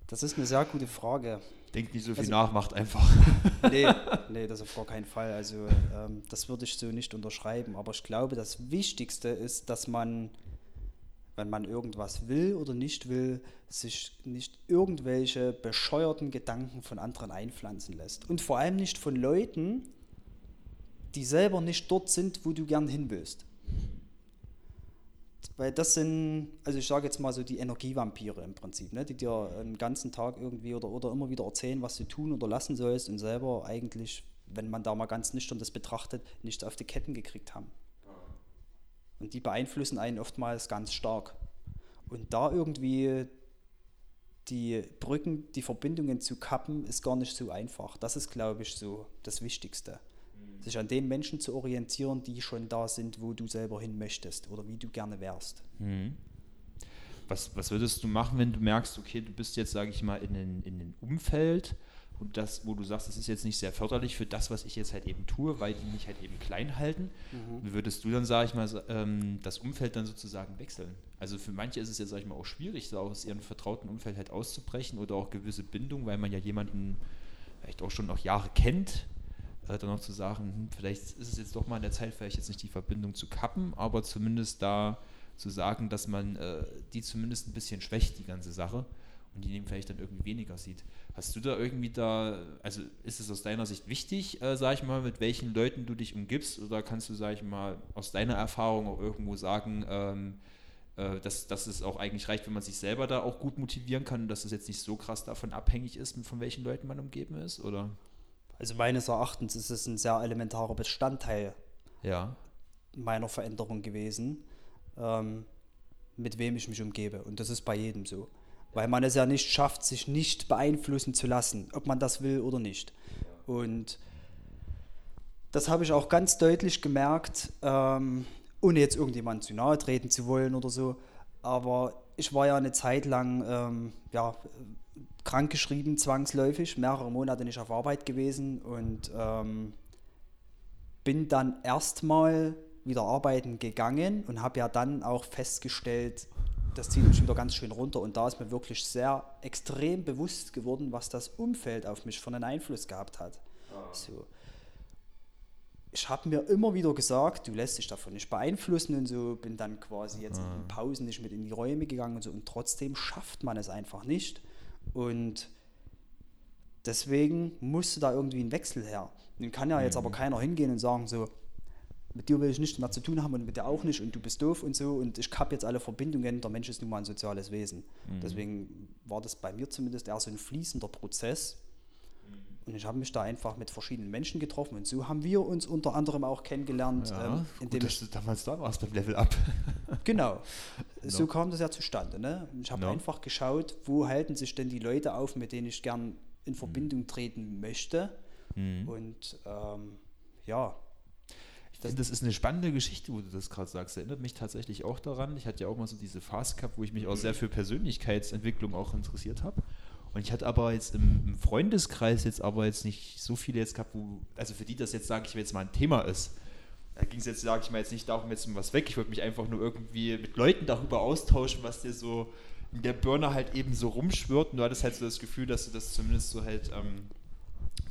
das ist eine sehr gute Frage. Denkt nicht so viel also, nach, macht einfach. nee, nee, das auf gar keinen Fall. Also ähm, das würde ich so nicht unterschreiben. Aber ich glaube, das Wichtigste ist, dass man, wenn man irgendwas will oder nicht will, sich nicht irgendwelche bescheuerten Gedanken von anderen einpflanzen lässt. Und vor allem nicht von Leuten, die selber nicht dort sind, wo du gern hin willst. Weil das sind, also ich sage jetzt mal so die Energievampire im Prinzip, ne, die dir den ganzen Tag irgendwie oder, oder immer wieder erzählen, was du tun oder lassen sollst und selber eigentlich, wenn man da mal ganz nüchtern das betrachtet, nichts auf die Ketten gekriegt haben. Und die beeinflussen einen oftmals ganz stark. Und da irgendwie die Brücken, die Verbindungen zu kappen, ist gar nicht so einfach. Das ist, glaube ich, so das Wichtigste sich an den Menschen zu orientieren, die schon da sind, wo du selber hin möchtest oder wie du gerne wärst. Mhm. Was, was würdest du machen, wenn du merkst, okay, du bist jetzt, sage ich mal, in einem in Umfeld und das, wo du sagst, das ist jetzt nicht sehr förderlich für das, was ich jetzt halt eben tue, weil die mich halt eben klein halten. Mhm. Würdest du dann, sage ich mal, ähm, das Umfeld dann sozusagen wechseln? Also für manche ist es jetzt, sage ich mal, auch schwierig, so aus ihrem vertrauten Umfeld halt auszubrechen oder auch gewisse Bindung, weil man ja jemanden vielleicht auch schon noch Jahre kennt, dann noch zu sagen, hm, vielleicht ist es jetzt doch mal an der Zeit, vielleicht jetzt nicht die Verbindung zu kappen, aber zumindest da zu sagen, dass man äh, die zumindest ein bisschen schwächt, die ganze Sache, und die eben vielleicht dann irgendwie weniger sieht. Hast du da irgendwie da, also ist es aus deiner Sicht wichtig, äh, sag ich mal, mit welchen Leuten du dich umgibst, oder kannst du, sag ich mal, aus deiner Erfahrung auch irgendwo sagen, ähm, äh, dass, dass es auch eigentlich reicht, wenn man sich selber da auch gut motivieren kann dass es jetzt nicht so krass davon abhängig ist, von welchen Leuten man umgeben ist, oder? Also meines Erachtens ist es ein sehr elementarer Bestandteil ja. meiner Veränderung gewesen, ähm, mit wem ich mich umgebe. Und das ist bei jedem so. Weil man es ja nicht schafft, sich nicht beeinflussen zu lassen, ob man das will oder nicht. Und das habe ich auch ganz deutlich gemerkt, ähm, ohne jetzt irgendjemand zu nahe treten zu wollen oder so. Aber ich war ja eine Zeit lang ähm, ja, krankgeschrieben, zwangsläufig, mehrere Monate nicht auf Arbeit gewesen und ähm, bin dann erstmal wieder arbeiten gegangen und habe ja dann auch festgestellt, das zieht mich wieder ganz schön runter und da ist mir wirklich sehr extrem bewusst geworden, was das Umfeld auf mich für einen Einfluss gehabt hat. Ah. So. ich habe mir immer wieder gesagt, du lässt dich davon nicht beeinflussen und so, bin dann quasi jetzt in den Pausen nicht mit in die Räume gegangen und so und trotzdem schafft man es einfach nicht und deswegen musste da irgendwie ein Wechsel her. Nun kann ja jetzt aber keiner hingehen und sagen so, mit dir will ich nichts mehr zu tun haben und mit dir auch nicht und du bist doof und so und ich habe jetzt alle Verbindungen, der Mensch ist nun mal ein soziales Wesen. Deswegen war das bei mir zumindest eher so ein fließender Prozess und ich habe mich da einfach mit verschiedenen Menschen getroffen und so haben wir uns unter anderem auch kennengelernt. Ja, ähm, gut, indem dass ich, du damals da warst beim Level Up. genau, so No. kam das ja zustande. Ne? Ich habe No. einfach geschaut, wo halten sich denn die Leute auf, mit denen ich gern in Verbindung treten möchte. Und ähm, ja, Ich finde, das ist eine spannende Geschichte, wo du das gerade sagst. Erinnert mich tatsächlich auch daran. Ich hatte ja auch mal so diese Phase gehabt, wo ich mich auch sehr für Persönlichkeitsentwicklung auch interessiert habe. Und ich hatte aber jetzt im, Freundeskreis jetzt aber jetzt nicht so viele jetzt gehabt, wo, also für die das jetzt, sage ich jetzt mal, ein Thema ist. Da ging es jetzt, sage ich mal, jetzt nicht darum, jetzt was weg. Ich wollte mich einfach nur irgendwie mit Leuten darüber austauschen, was dir so in der Birne halt eben so rumschwirrt. Und du hattest halt so das Gefühl, dass du das zumindest so halt ähm,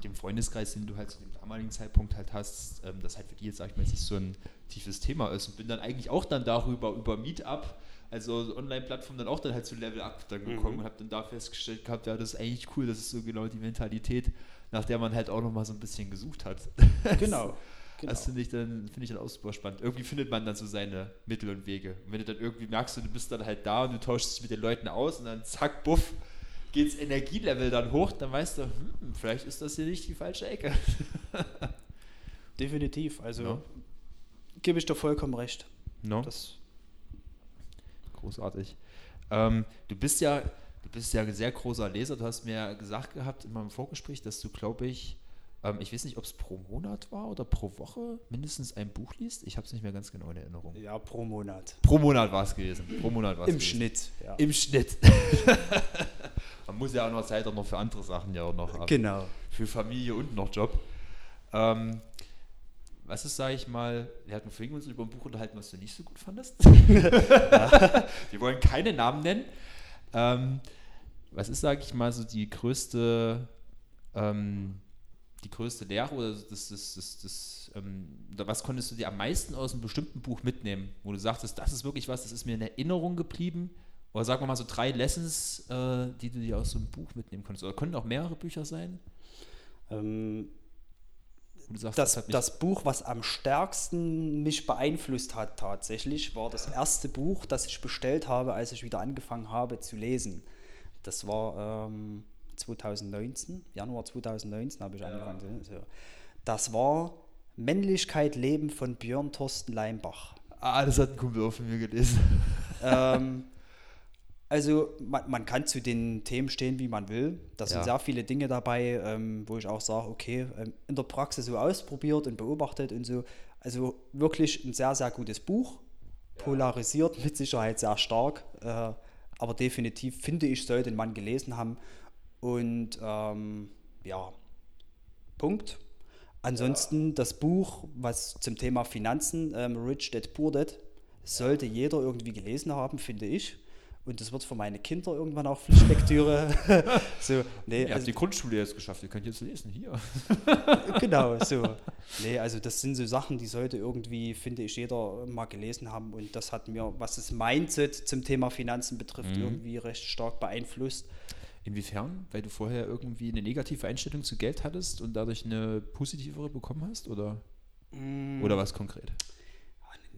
dem Freundeskreis, den du halt zu dem damaligen Zeitpunkt halt hast, ähm, das halt für die jetzt, sag ich mal, jetzt nicht so ein tiefes Thema ist. Und bin dann eigentlich auch dann darüber, über Meetup, also so Online-Plattform, dann auch dann halt zu Level Up dann gekommen Mhm. und habe dann da festgestellt gehabt, ja, das ist eigentlich cool, das ist so genau die Mentalität, nach der man halt auch nochmal so ein bisschen gesucht hat. genau. genau. Das finde ich, dann, finde ich dann auch super spannend. Irgendwie findet man dann so seine Mittel und Wege. Und wenn du dann irgendwie merkst, du bist dann halt da und du tauschst dich mit den Leuten aus und dann zack, buff, geht's Energielevel dann hoch, dann weißt du, hm, vielleicht ist das hier nicht die falsche Ecke. Definitiv. Also Ja. gebe ich dir vollkommen recht. No? Das, Großartig. Ähm, du bist ja, du bist ja ein sehr großer Leser. Du hast mir gesagt gehabt in meinem Vorgespräch, dass du, glaube ich, ähm, ich weiß nicht, ob es pro Monat war oder pro Woche mindestens ein Buch liest. Ich habe es nicht mehr ganz genau in Erinnerung. ja, pro Monat. Pro Monat war es gewesen. Pro Monat war es Im gewesen. Schnitt. Ja. Im Schnitt. Man muss ja auch noch Zeit auch noch für andere Sachen ja auch noch haben. Genau. Für Familie und noch Job. Ähm, was ist, sage ich mal, wir hatten vorhin uns über ein Buch unterhalten, was du nicht so gut fandest. wir wollen keine Namen nennen. Ähm, was ist, sage ich mal, so die größte, ähm, die größte Lehre oder das, das, das, das, ähm, was konntest du dir am meisten aus einem bestimmten Buch mitnehmen, wo du sagtest, das ist wirklich was, das ist mir in Erinnerung geblieben? Oder sagen wir mal so drei Lessons, äh, die du dir aus so einem Buch mitnehmen konntest. Oder können auch mehrere Bücher sein? Ähm, sagst, das, mich- das Buch, was am stärksten mich beeinflusst hat tatsächlich, war das erste Buch, das ich bestellt habe, als ich wieder angefangen habe zu lesen. Das war ähm, 2019, Januar 2019 habe ich angefangen. So. Das war Männlichkeit leben von Björn Thorsten Leimbach. Ah, das hat ein Kumpel auch von mir gelesen. ähm, also man, man kann zu den Themen stehen, wie man will. Da sind Ja. sehr viele Dinge dabei, ähm, wo ich auch sage, okay, ähm, in der Praxis so ausprobiert und beobachtet und so. Also wirklich ein sehr, sehr gutes Buch. Polarisiert mit Sicherheit sehr stark. Äh, aber definitiv finde ich, sollte man gelesen haben. Und ähm, ja, Punkt. Ansonsten das Buch, was zum Thema Finanzen, ähm, Rich Dad Poor Dad, sollte jeder irgendwie gelesen haben, finde ich. Und das wird für meine Kinder irgendwann auch Pflichtlektüre. so, nee, Ihr habt also, die Grundschule jetzt geschafft, ihr könnt jetzt lesen, hier. genau, so. Nee, also das sind so Sachen, die sollte irgendwie, finde ich, jeder mal gelesen haben. Und das hat mir, was das Mindset zum Thema Finanzen betrifft, Mhm. irgendwie recht stark beeinflusst. Inwiefern? Weil du vorher irgendwie eine negative Einstellung zu Geld hattest und dadurch eine positivere bekommen hast? Oder, Mm. oder was konkret?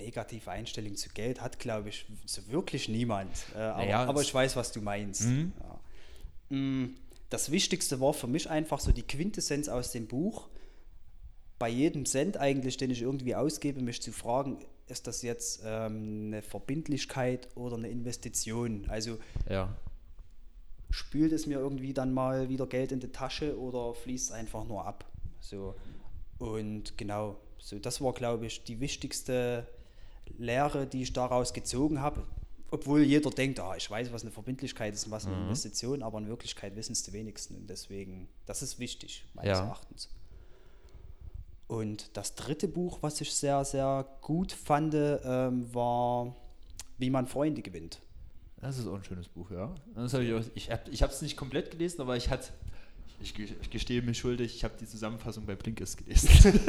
Negative Einstellung zu Geld hat, glaube ich, so wirklich niemand. Äh, aber, Naja, aber ich weiß, was du meinst. Mhm. Ja. Mm, Das Wichtigste war für mich einfach so die Quintessenz aus dem Buch. Bei jedem Cent eigentlich, den ich irgendwie ausgebe, mich zu fragen, ist das jetzt ähm, eine Verbindlichkeit oder eine Investition? Also Ja. spült es mir irgendwie dann mal wieder Geld in die Tasche oder fließt es einfach nur ab? So. Und genau, so das war, glaube ich, die wichtigste Lehre, die ich daraus gezogen habe. Obwohl jeder denkt, ah, ich weiß, was eine Verbindlichkeit ist und was eine Mhm. Investition, aber in Wirklichkeit wissen es die wenigsten. Und deswegen, das ist wichtig, meines Ja. Erachtens. Und das dritte Buch, was ich sehr, sehr gut fand, ähm, war Wie man Freunde gewinnt. Das ist auch ein schönes Buch, ja. Das hab ich auch, ich habe es nicht komplett gelesen, aber ich hatte, ich, ich gestehe mir schuldig, ich habe die Zusammenfassung bei Blinkist gelesen.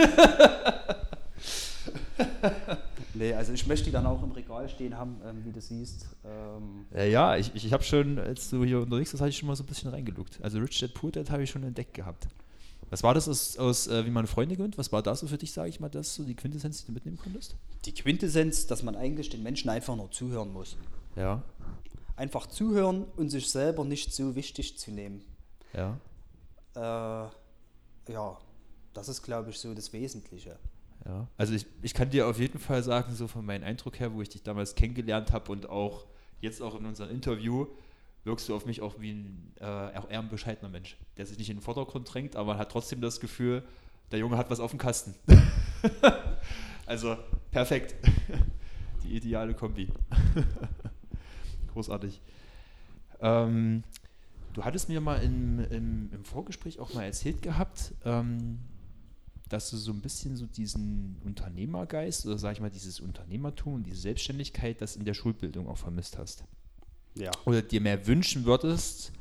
nee, also ich möchte die dann auch im Regal stehen haben, ähm, wie du siehst. Ähm ja, ja, ich, ich, ich habe schon, als du hier unterwegs warst, habe ich schon mal so ein bisschen reingeluckt. Also Rich Dad Poor Dad habe ich schon entdeckt gehabt. Was war das aus, aus äh, wie man Freunde gewinnt? Was war das so für dich, sage ich mal, das so die Quintessenz, die du mitnehmen konntest? Die Quintessenz, dass man eigentlich den Menschen einfach nur zuhören muss. Ja. Einfach zuhören und sich selber nicht so wichtig zu nehmen. Ja. Äh, ja, das ist, glaube ich, so das Wesentliche. Ja, also ich, ich kann dir auf jeden Fall sagen, so von meinem Eindruck her, wo ich dich damals kennengelernt habe und auch jetzt auch in unserem Interview, wirkst du auf mich auch wie ein äh, auch eher ein bescheidener Mensch, der sich nicht in den Vordergrund drängt, aber hat trotzdem das Gefühl, der Junge hat was auf dem Kasten. also perfekt. Die ideale Kombi. Großartig. Ähm, du hattest mir mal im, im, im, Vorgespräch auch mal erzählt gehabt, ähm, dass du so ein bisschen so diesen Unternehmergeist oder sag ich mal dieses Unternehmertum und diese Selbstständigkeit, das in der Schulbildung auch vermisst hast. Ja. Oder dir mehr wünschen würdest,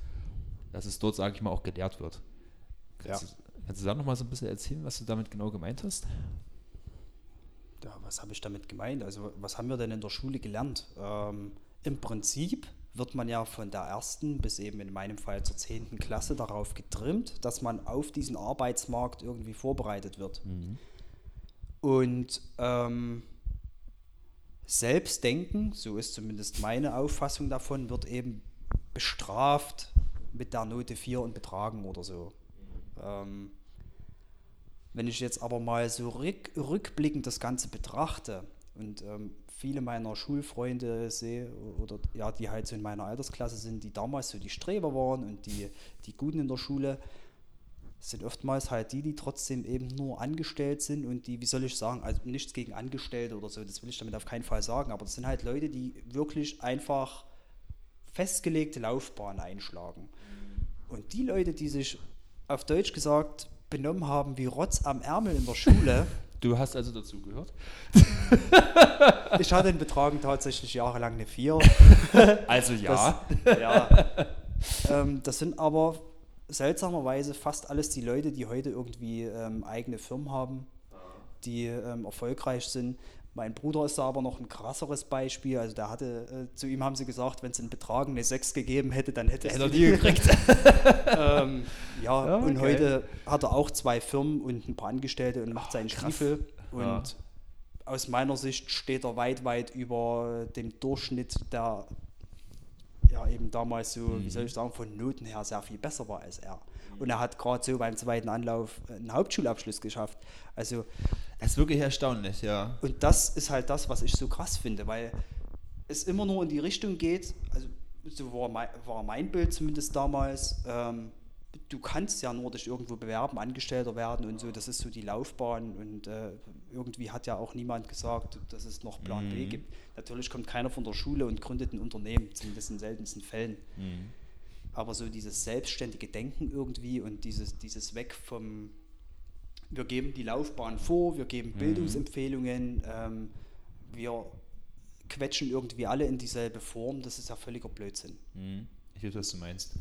dass es dort, sage ich mal, auch gelehrt wird. Kannst, ja. du, kannst du da nochmal so ein bisschen erzählen, was du damit genau gemeint hast? Ja, was habe ich damit gemeint? Also, was haben wir denn in der Schule gelernt? Ähm, Im Prinzip wird man ja von der ersten bis eben in meinem Fall zur zehnten Klasse darauf getrimmt, dass man auf diesen Arbeitsmarkt irgendwie vorbereitet wird. Mhm. Und ähm, Selbstdenken, so ist zumindest meine Auffassung davon, wird eben bestraft mit der Note 4 und Betragen oder so. Ähm, wenn ich jetzt aber mal so rück, rückblickend das Ganze betrachte und ähm, viele meiner Schulfreunde sehe oder ja, die halt so in meiner Altersklasse sind, die damals so die Streber waren und die, die Guten in der Schule, sind oftmals halt die, die trotzdem eben nur angestellt sind und die, wie soll ich sagen, also nichts gegen Angestellte oder so, das will ich damit auf keinen Fall sagen, aber das sind halt Leute, die wirklich einfach festgelegte Laufbahnen einschlagen. Und die Leute, die sich auf Deutsch gesagt benommen haben wie Rotz am Ärmel in der Schule, Du hast also dazu gehört? ich hatte in Betragen tatsächlich jahrelang eine 4. Also ja. Das, ja. Ähm, das sind aber seltsamerweise fast alles die Leute, die heute irgendwie ähm, eigene Firmen haben, die ähm, erfolgreich sind. Mein Bruder ist da aber noch ein krasseres Beispiel. Also der hatte, äh, zu ihm haben sie gesagt, wenn es in Betragen eine 6 gegeben hätte, dann hätte er die gekriegt. ähm, ja, ja okay. und heute hat er auch zwei Firmen und ein paar Angestellte und macht seinen Stiefel. Und ja. aus meiner Sicht steht er weit, weit über dem Durchschnitt der ja eben damals so, mhm. wie soll ich sagen, von Noten her sehr viel besser war als er. Und er hat gerade so beim zweiten Anlauf einen Hauptschulabschluss geschafft. Also das ist wirklich erstaunlich, ja. Und das ist halt das, was ich so krass finde, weil es immer nur in die Richtung geht, also so war mein, war mein Bild zumindest damals, ähm, du kannst ja nur dich irgendwo bewerben, Angestellter werden und so, das ist so die Laufbahn und äh, irgendwie hat ja auch niemand gesagt, dass es noch Plan mhm. B gibt. Natürlich kommt keiner von der Schule und gründet ein Unternehmen, zumindest in seltensten Fällen. Mhm. Aber so dieses selbstständige Denken irgendwie und dieses, dieses Weg vom, wir geben die Laufbahn vor, wir geben mhm. Bildungsempfehlungen, ähm, wir quetschen irgendwie alle in dieselbe Form, das ist ja völliger Blödsinn. Mhm. Ich weiß, was du meinst.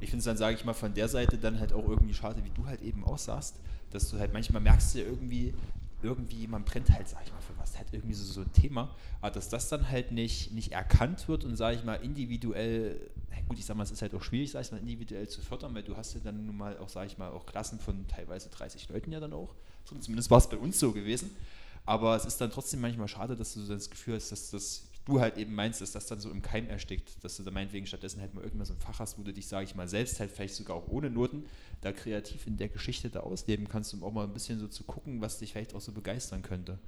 Ich finde es dann, sage ich mal, von der Seite dann halt auch irgendwie schade, wie du halt eben auch sagst, dass du halt manchmal merkst du ja irgendwie, irgendwie, man brennt halt, sag ich mal, für was, halt irgendwie so, so ein Thema, aber dass das dann halt nicht, nicht erkannt wird und, sage ich mal, individuell, gut, ich sag mal, es ist halt auch schwierig, sag ich mal, individuell zu fördern, weil du hast ja dann nun mal auch, sage ich mal, auch Klassen von teilweise 30 Leuten ja dann auch, zumindest war es bei uns so gewesen, aber es ist dann trotzdem manchmal schade, dass du so das Gefühl hast, dass das du halt eben meinst, dass das dann so im Keim erstickt, dass du da meinetwegen stattdessen halt mal irgendwann so ein Fach hast, wo du dich, sage ich mal, selbst halt vielleicht sogar auch ohne Noten da kreativ in der Geschichte da ausleben kannst, um auch mal ein bisschen so zu gucken, was dich vielleicht auch so begeistern könnte.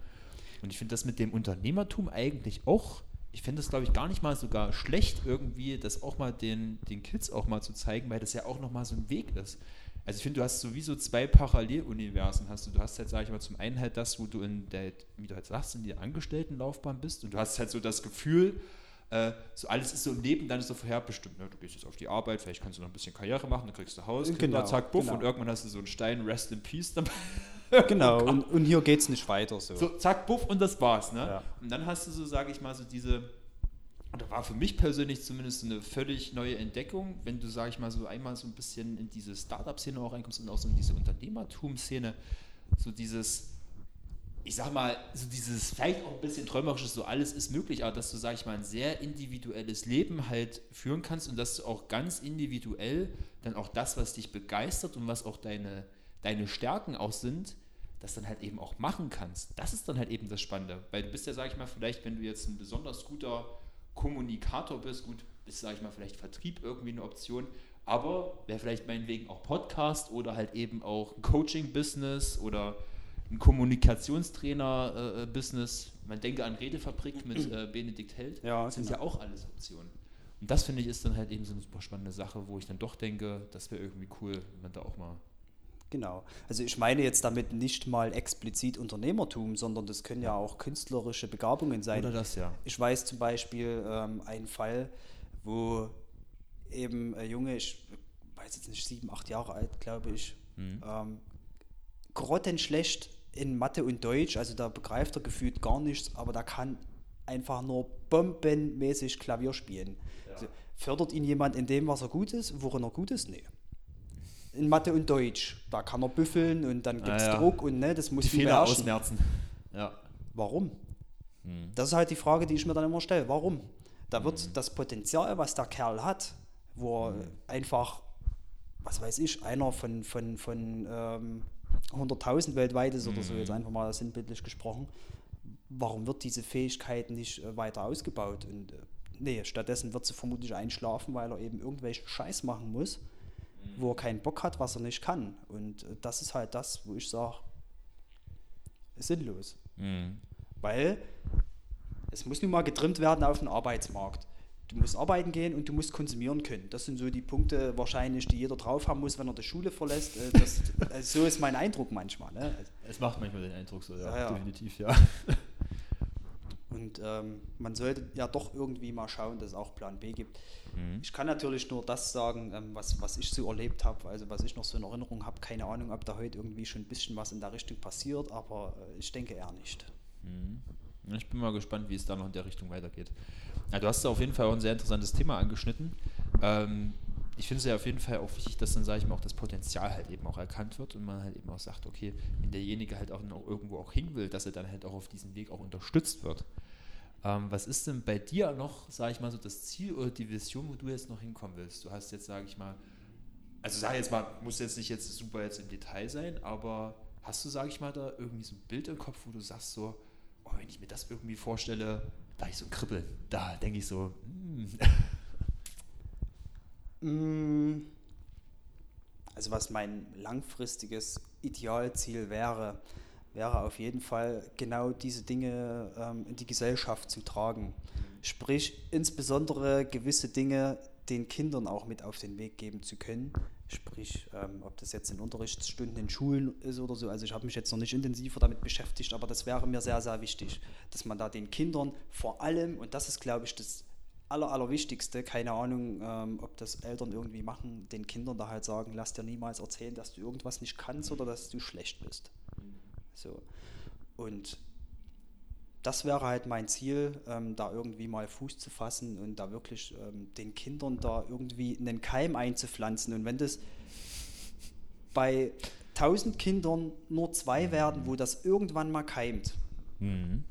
Und ich finde das mit dem Unternehmertum eigentlich auch, ich finde das glaube ich gar nicht mal sogar schlecht irgendwie, das auch mal den, den Kids auch mal zu zeigen, weil das ja auch nochmal so ein Weg ist. Also ich finde, du hast sowieso zwei Paralleluniversen. Hast du, du hast halt, sage ich mal, zum einen halt das, wo du in der, wie du halt sagst, in der Angestelltenlaufbahn bist und du hast halt so das Gefühl, äh, so alles ist so im Leben dann ist so vorherbestimmt. Ne? Du gehst jetzt auf die Arbeit, vielleicht kannst du noch ein bisschen Karriere machen, dann kriegst du Haus, Kinder, genau, zack, buff genau. und irgendwann hast du so einen Stein, Rest in Peace dabei. genau, und, und, hier geht es nicht weiter so. so. Zack, buff und das war's. Ne? Ja. Und dann hast du so, sage ich mal, so diese da war für mich persönlich zumindest eine völlig neue Entdeckung, wenn du, sag ich mal, so einmal so ein bisschen in diese Startup-Szene auch reinkommst und auch so in diese Unternehmertum-Szene, so dieses, ich sag mal, so dieses vielleicht auch ein bisschen träumerisches, so alles ist möglich, aber dass du, sag ich mal, ein sehr individuelles Leben halt führen kannst und dass du auch ganz individuell dann auch das, was dich begeistert und was auch deine, deine Stärken auch sind, das dann halt eben auch machen kannst. Das ist dann halt eben das Spannende, weil du bist ja, sag ich mal, vielleicht, wenn du jetzt ein besonders guter Kommunikator bist, gut, ist, sag ich mal, vielleicht Vertrieb irgendwie eine Option, aber wäre vielleicht meinetwegen auch Podcast oder halt eben auch Coaching-Business oder ein Kommunikationstrainer-Business. Äh, Man denke an Redefabrik mit äh, Benedikt Held. Ja, das sind genau. ja auch alles Optionen. Und das finde ich ist dann halt eben so eine super spannende Sache, wo ich dann doch denke, das wäre irgendwie cool, wenn man da auch mal. Genau. Also ich meine jetzt damit nicht mal explizit Unternehmertum, sondern das können ja, ja auch künstlerische Begabungen sein. Oder das, ja. Ich weiß zum Beispiel ähm, einen Fall, wo eben ein Junge, ich weiß jetzt nicht, sieben, acht Jahre alt, glaube ich, mhm. ähm, grottenschlecht in Mathe und Deutsch, also da begreift er gefühlt gar nichts, aber da kann einfach nur bombenmäßig Klavier spielen. Ja. Also, fördert ihn jemand in dem, was er gut ist, worin er gut ist? Nee. In Mathe und Deutsch, da kann er büffeln und dann gibt es ah, ja. Druck und ne, das muss die Fehler ausmerzen. Ja. Warum? Hm. Das ist halt die Frage, die ich mir dann immer stelle. Warum? Da wird hm. das Potenzial, was der Kerl hat, wo er hm. einfach, was weiß ich, einer von, von, von ähm, 100.000 weltweit ist oder so, jetzt mhm. einfach mal sinnbildlich gesprochen, warum wird diese Fähigkeit nicht äh, weiter ausgebaut? Und äh, nee, stattdessen wird sie vermutlich einschlafen, weil er eben irgendwelchen Scheiß machen muss, mhm. wo er keinen Bock hat, was er nicht kann. Und äh, das ist halt das, wo ich sage, sinnlos. Mhm. Weil es muss nun mal getrimmt werden auf den Arbeitsmarkt du musst arbeiten gehen und du musst konsumieren können. Das sind so die Punkte wahrscheinlich, die jeder drauf haben muss, wenn er die Schule verlässt. Äh, das, also so ist mein Eindruck manchmal. Ne? Es macht manchmal den Eindruck so, ja, ja, ja. definitiv, ja. Und ähm, man sollte ja doch irgendwie mal schauen, dass es auch Plan B gibt. Mhm. Ich kann natürlich nur das sagen, ähm, was, was ich so erlebt habe, also was ich noch so in Erinnerung habe. Keine Ahnung, ob da heute irgendwie schon ein bisschen was in der Richtung passiert, aber äh, ich denke eher nicht. Mhm. Ich bin mal gespannt, wie es da noch in der Richtung weitergeht. Ja, du hast da auf jeden Fall auch ein sehr interessantes Thema angeschnitten. Ähm, ich finde es ja auf jeden Fall auch wichtig, dass dann, sage ich mal, auch das Potenzial halt eben auch erkannt wird und man halt eben auch sagt, okay, wenn derjenige halt auch irgendwo auch hin will, dass er dann halt auch auf diesem Weg auch unterstützt wird. Ähm, was ist denn bei dir noch, sage ich mal, so das Ziel oder die Vision, wo du jetzt noch hinkommen willst? Du hast jetzt, sage ich mal, also sag jetzt mal, muss jetzt nicht jetzt super jetzt im Detail sein, aber hast du, sage ich mal, da irgendwie so ein Bild im Kopf, wo du sagst so, oh, wenn ich mir das irgendwie vorstelle, da ich so kribbeln. Da denke ich so, mm. Also was mein langfristiges Idealziel wäre, wäre auf jeden Fall genau diese Dinge ähm, in die Gesellschaft zu tragen. Sprich, insbesondere gewisse Dinge den Kindern auch mit auf den Weg geben zu können, Sprich, ähm, ob das jetzt in Unterrichtsstunden in Schulen ist oder so. Also ich habe mich jetzt noch nicht intensiver damit beschäftigt, aber das wäre mir sehr, sehr wichtig, dass man da den Kindern vor allem, und das ist, glaube ich, das Aller, Allerwichtigste, keine Ahnung, ähm, ob das Eltern irgendwie machen, den Kindern da halt sagen, lass dir niemals erzählen, dass du irgendwas nicht kannst oder dass du schlecht bist. So. Und das wäre halt mein Ziel, ähm, da irgendwie mal Fuß zu fassen und da wirklich ähm, den Kindern da irgendwie einen Keim einzupflanzen. Und wenn das bei 1000 Kindern nur zwei werden, wo das irgendwann mal keimt, mhm.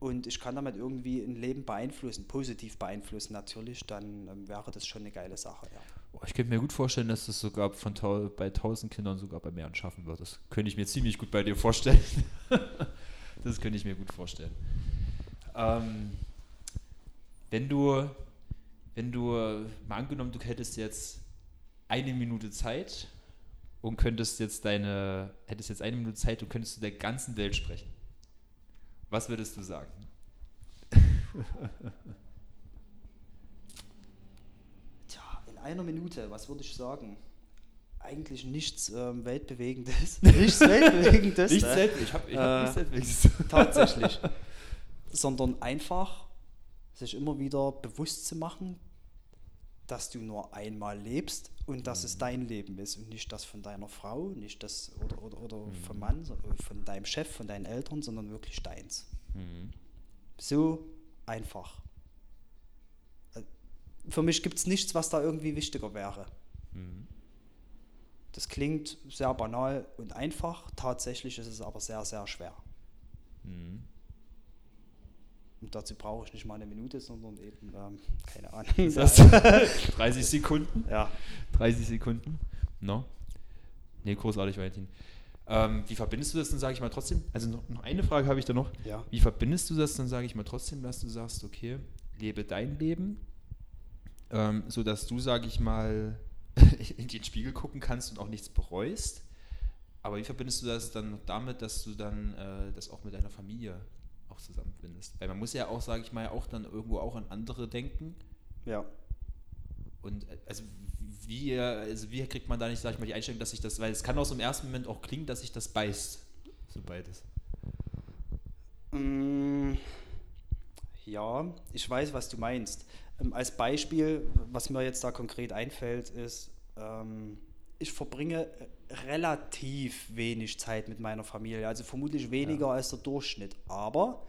und ich kann damit irgendwie ein Leben beeinflussen, positiv beeinflussen natürlich, dann ähm, wäre das schon eine geile Sache. Ja. Ich könnte mir gut vorstellen, dass das sogar von bei 1000 Kindern sogar bei mehr schaffen wird. Das könnte ich mir ziemlich gut bei dir vorstellen. Das könnte ich mir gut vorstellen. Ähm, wenn du, wenn du, mal angenommen, du hättest jetzt eine Minute Zeit und könntest jetzt deine, hättest jetzt eine Minute Zeit und könntest zu der ganzen Welt sprechen. Was würdest du sagen? Tja, in einer Minute, was würde ich sagen? Eigentlich nichts ähm, Weltbewegendes. nichts Weltbewegendes. nichts ne? Weltbewegendes. Ich habe ich hab äh, nichts Weltbewegendes. Tatsächlich. Sondern einfach sich immer wieder bewusst zu machen, dass du nur einmal lebst und dass es mhm. dein Leben ist und nicht das von deiner Frau, nicht das oder, oder, oder mhm. vom Mann, äh, von deinem Chef, von deinen Eltern, sondern wirklich deins. Mhm. So einfach. Äh, für mich gibt es nichts, was da irgendwie wichtiger wäre. Mhm. Das klingt sehr banal und einfach, tatsächlich ist es aber sehr, sehr schwer. Mhm. Und dazu brauche ich nicht mal eine Minute, sondern eben, ähm, keine Ahnung. 30 Sekunden? Ja. 30 Sekunden? No? Nee, großartig, Valentin. Ähm, wie verbindest du das dann, sage ich mal, trotzdem? Also noch, noch eine Frage habe ich da noch. Ja. Wie verbindest du das dann, sage ich mal, trotzdem, dass du sagst, okay, lebe dein Leben, ähm, sodass du, sage ich mal, in den Spiegel gucken kannst und auch nichts bereust? Aber wie verbindest du das dann damit, dass du dann äh, das auch mit deiner Familie auch zusammenfindest? Weil man muss ja auch, sage ich mal, auch dann irgendwo auch an andere denken. Ja. Und äh, also wie, also wie kriegt man da nicht, sag ich mal, die Einstellung, dass sich das, weil es kann aus dem ersten Moment auch klingen, dass sich das beißt, so beides. Mm, ja, ich weiß, was du meinst. Ähm, als Beispiel, was mir jetzt da konkret einfällt, ist, ähm, ich verbringe relativ wenig Zeit mit meiner Familie, also vermutlich weniger ja. als der Durchschnitt. Aber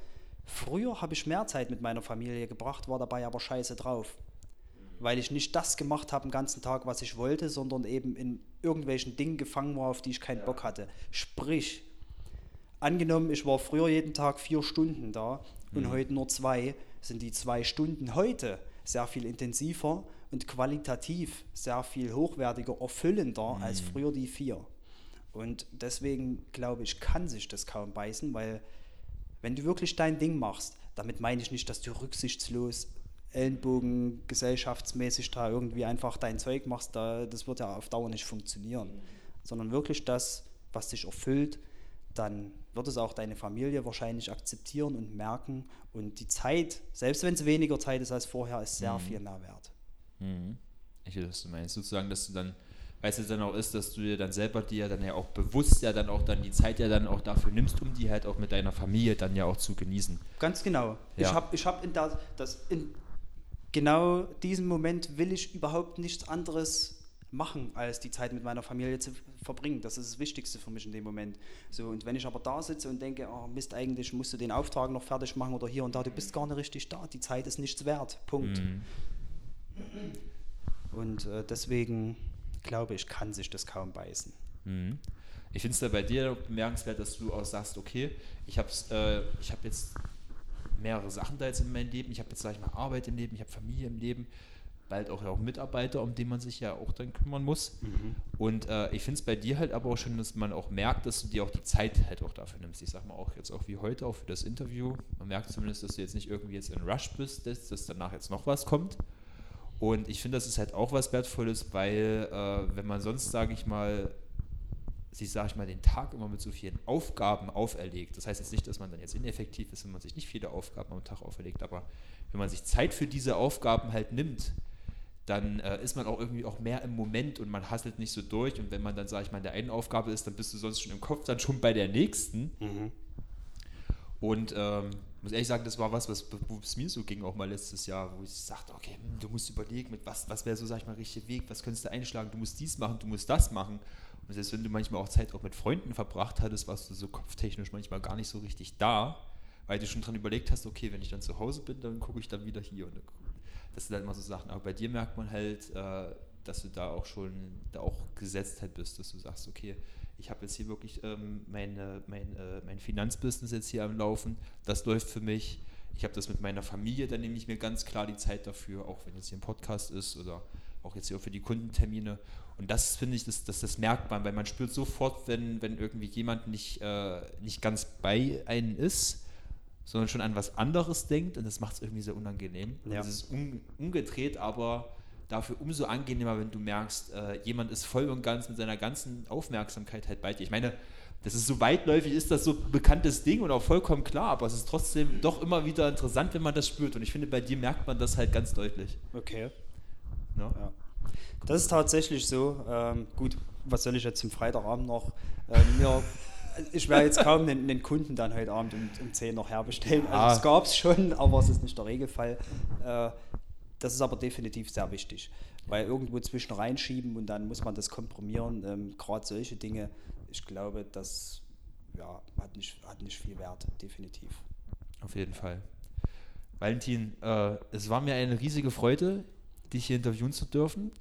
früher habe ich mehr Zeit mit meiner Familie gebracht, war dabei aber scheiße drauf weil ich nicht das gemacht habe den ganzen Tag, was ich wollte, sondern eben in irgendwelchen Dingen gefangen war, auf die ich keinen ja. Bock hatte. Sprich, angenommen, ich war früher jeden Tag vier Stunden da und mhm. heute nur zwei, sind die zwei Stunden heute sehr viel intensiver und qualitativ sehr viel hochwertiger, erfüllender mhm. als früher die vier. Und deswegen glaube ich, kann sich das kaum beißen, weil wenn du wirklich dein Ding machst, damit meine ich nicht, dass du rücksichtslos Ellenbogen gesellschaftsmäßig da irgendwie einfach dein Zeug machst, da, das wird ja auf Dauer nicht funktionieren. Sondern wirklich das, was dich erfüllt, dann wird es auch deine Familie wahrscheinlich akzeptieren und merken. Und die Zeit, selbst wenn es weniger Zeit ist als vorher, ist sehr mhm. viel mehr wert. Mhm. Ich weiß, was du meinst. Sozusagen, dass du dann, weißt du, dann auch ist, dass du dir dann selber dir dann ja auch bewusst ja dann auch dann die Zeit ja dann auch dafür nimmst, um die halt auch mit deiner Familie dann ja auch zu genießen. Ganz genau. Ja. Ich habe ich hab in, der, das in genau diesen Moment will ich überhaupt nichts anderes machen, als die Zeit mit meiner Familie zu verbringen. Das ist das Wichtigste für mich in dem Moment. So, und wenn ich aber da sitze und denke, oh Mist, eigentlich musst du den Auftrag noch fertig machen oder hier und da, du bist gar nicht richtig da, die Zeit ist nichts wert. Punkt. Mhm. Und äh, deswegen glaube ich, kann sich das kaum beißen. Mhm. Ich finde es da bei dir bemerkenswert, dass du auch sagst, okay, ich habe äh, hab jetzt mehrere Sachen da jetzt in meinem Leben. Ich habe jetzt, sag ich mal, Arbeit im Leben, ich habe Familie im Leben, bald auch, auch Mitarbeiter, um die man sich ja auch dann kümmern muss. Mhm. Und äh, ich finde es bei dir halt aber auch schon, dass man auch merkt, dass du dir auch die Zeit halt auch dafür nimmst. Ich sag mal auch jetzt auch wie heute, auch für das Interview. Man merkt zumindest, dass du jetzt nicht irgendwie jetzt in Rush bist, dass, dass danach jetzt noch was kommt. Und ich finde, das ist halt auch was Wertvolles, weil äh, wenn man sonst, sage ich mal, sich, sage ich mal, den Tag immer mit so vielen Aufgaben auferlegt. Das heißt jetzt nicht, dass man dann jetzt ineffektiv ist, wenn man sich nicht viele Aufgaben am Tag auferlegt, aber wenn man sich Zeit für diese Aufgaben halt nimmt, dann äh, ist man auch irgendwie auch mehr im Moment und man hasselt nicht so durch. Und wenn man dann, sage ich mal, in der einen Aufgabe ist, dann bist du sonst schon im Kopf dann schon bei der nächsten. Mhm. Und ähm, muss ehrlich sagen, das war was, was wo es mir so ging, auch mal letztes Jahr, wo ich sagte, okay, hm, du musst überlegen, mit was, was wäre so, sag ich mal, richtige Weg, was könntest du einschlagen, du musst dies machen, du musst das machen. Und selbst wenn du manchmal auch Zeit auch mit Freunden verbracht hattest, warst du so kopftechnisch manchmal gar nicht so richtig da, weil du schon dran überlegt hast, okay, wenn ich dann zu Hause bin, dann gucke ich dann wieder hier. Und das sind halt immer so Sachen. Aber bei dir merkt man halt, äh, dass du da auch schon da auch gesetzt halt bist, dass du sagst, okay, ich habe jetzt hier wirklich ähm, meine, mein, äh, mein Finanzbusiness jetzt hier am Laufen, das läuft für mich. Ich habe das mit meiner Familie, dann nehme ich mir ganz klar die Zeit dafür, auch wenn jetzt hier ein Podcast ist oder auch jetzt hier für die Kundentermine. Und das finde ich, das, das, das merkt man, weil man spürt sofort, wenn, wenn irgendwie jemand nicht, äh, nicht ganz bei einem ist, sondern schon an was anderes denkt und das macht es irgendwie sehr unangenehm. Ja. Es ist un, umgedreht, aber dafür umso angenehmer, wenn du merkst, äh, jemand ist voll und ganz mit seiner ganzen Aufmerksamkeit halt bei dir. Ich meine, das ist so weitläufig, ist das so ein bekanntes Ding und auch vollkommen klar, aber es ist trotzdem doch immer wieder interessant, wenn man das spürt. Und ich finde, bei dir merkt man das halt ganz deutlich. Okay. Ja. ja. Das ist tatsächlich so. Ähm, gut, was soll ich jetzt zum Freitagabend noch? Ähm, mir, ich werde jetzt kaum den, den, Kunden dann heute Abend um, um 10 noch herbestellen. Also, ah. Es gab es schon, aber es ist nicht der Regelfall. Äh, das ist aber definitiv sehr wichtig, weil irgendwo zwischen reinschieben und dann muss man das komprimieren. Ähm, Gerade solche Dinge, ich glaube, das ja, hat, nicht, hat nicht viel Wert, definitiv. Auf jeden Fall. Valentin, äh, es war mir eine riesige Freude, dich hier interviewen zu dürfen.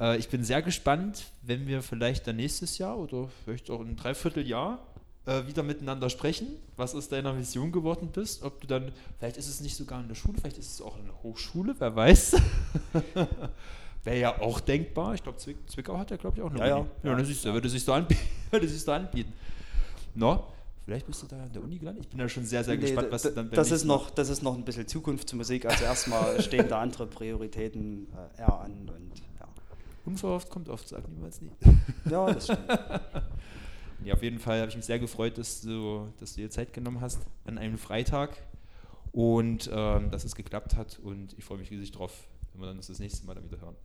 Äh, ich bin sehr gespannt, wenn wir vielleicht dann nächstes Jahr oder vielleicht auch in ein Dreivierteljahr äh, wieder miteinander sprechen, was aus deiner Vision geworden bist. Ob du dann, vielleicht ist es nicht sogar in der Schule, vielleicht ist es auch in der Hochschule, wer weiß. Wäre ja auch denkbar. Ich glaube, Zwick, Zwickau hat ja, glaube ich, auch eine Ja, ja. Uni. Ja, das siehst du, würde sich so anbieten. würde sich so anbieten. No, vielleicht bist du da an der Uni gelandet. Ich bin da schon sehr, sehr Nee, gespannt, da- was du dann das, ist noch, das ist noch ein bisschen Zukunftsmusik. Also erstmal stehen da andere Prioritäten äh, eher an. Und, ja. Unverhofft kommt oft, sag niemals nie. ja, das stimmt. Ja, auf jeden Fall habe ich mich sehr gefreut, dass du, dass du dir Zeit genommen hast an einem Freitag und ähm, dass es geklappt hat. Und ich freue mich riesig drauf, wenn wir dann uns das nächste Mal dann wieder hören.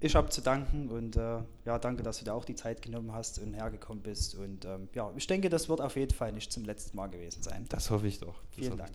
Ich habe zu danken und äh, ja, danke, dass du dir auch die Zeit genommen hast und hergekommen bist. Und ähm, ja, ich denke, das wird auf jeden Fall nicht zum letzten Mal gewesen sein. Das hoffe ich doch. Das Vielen Dank.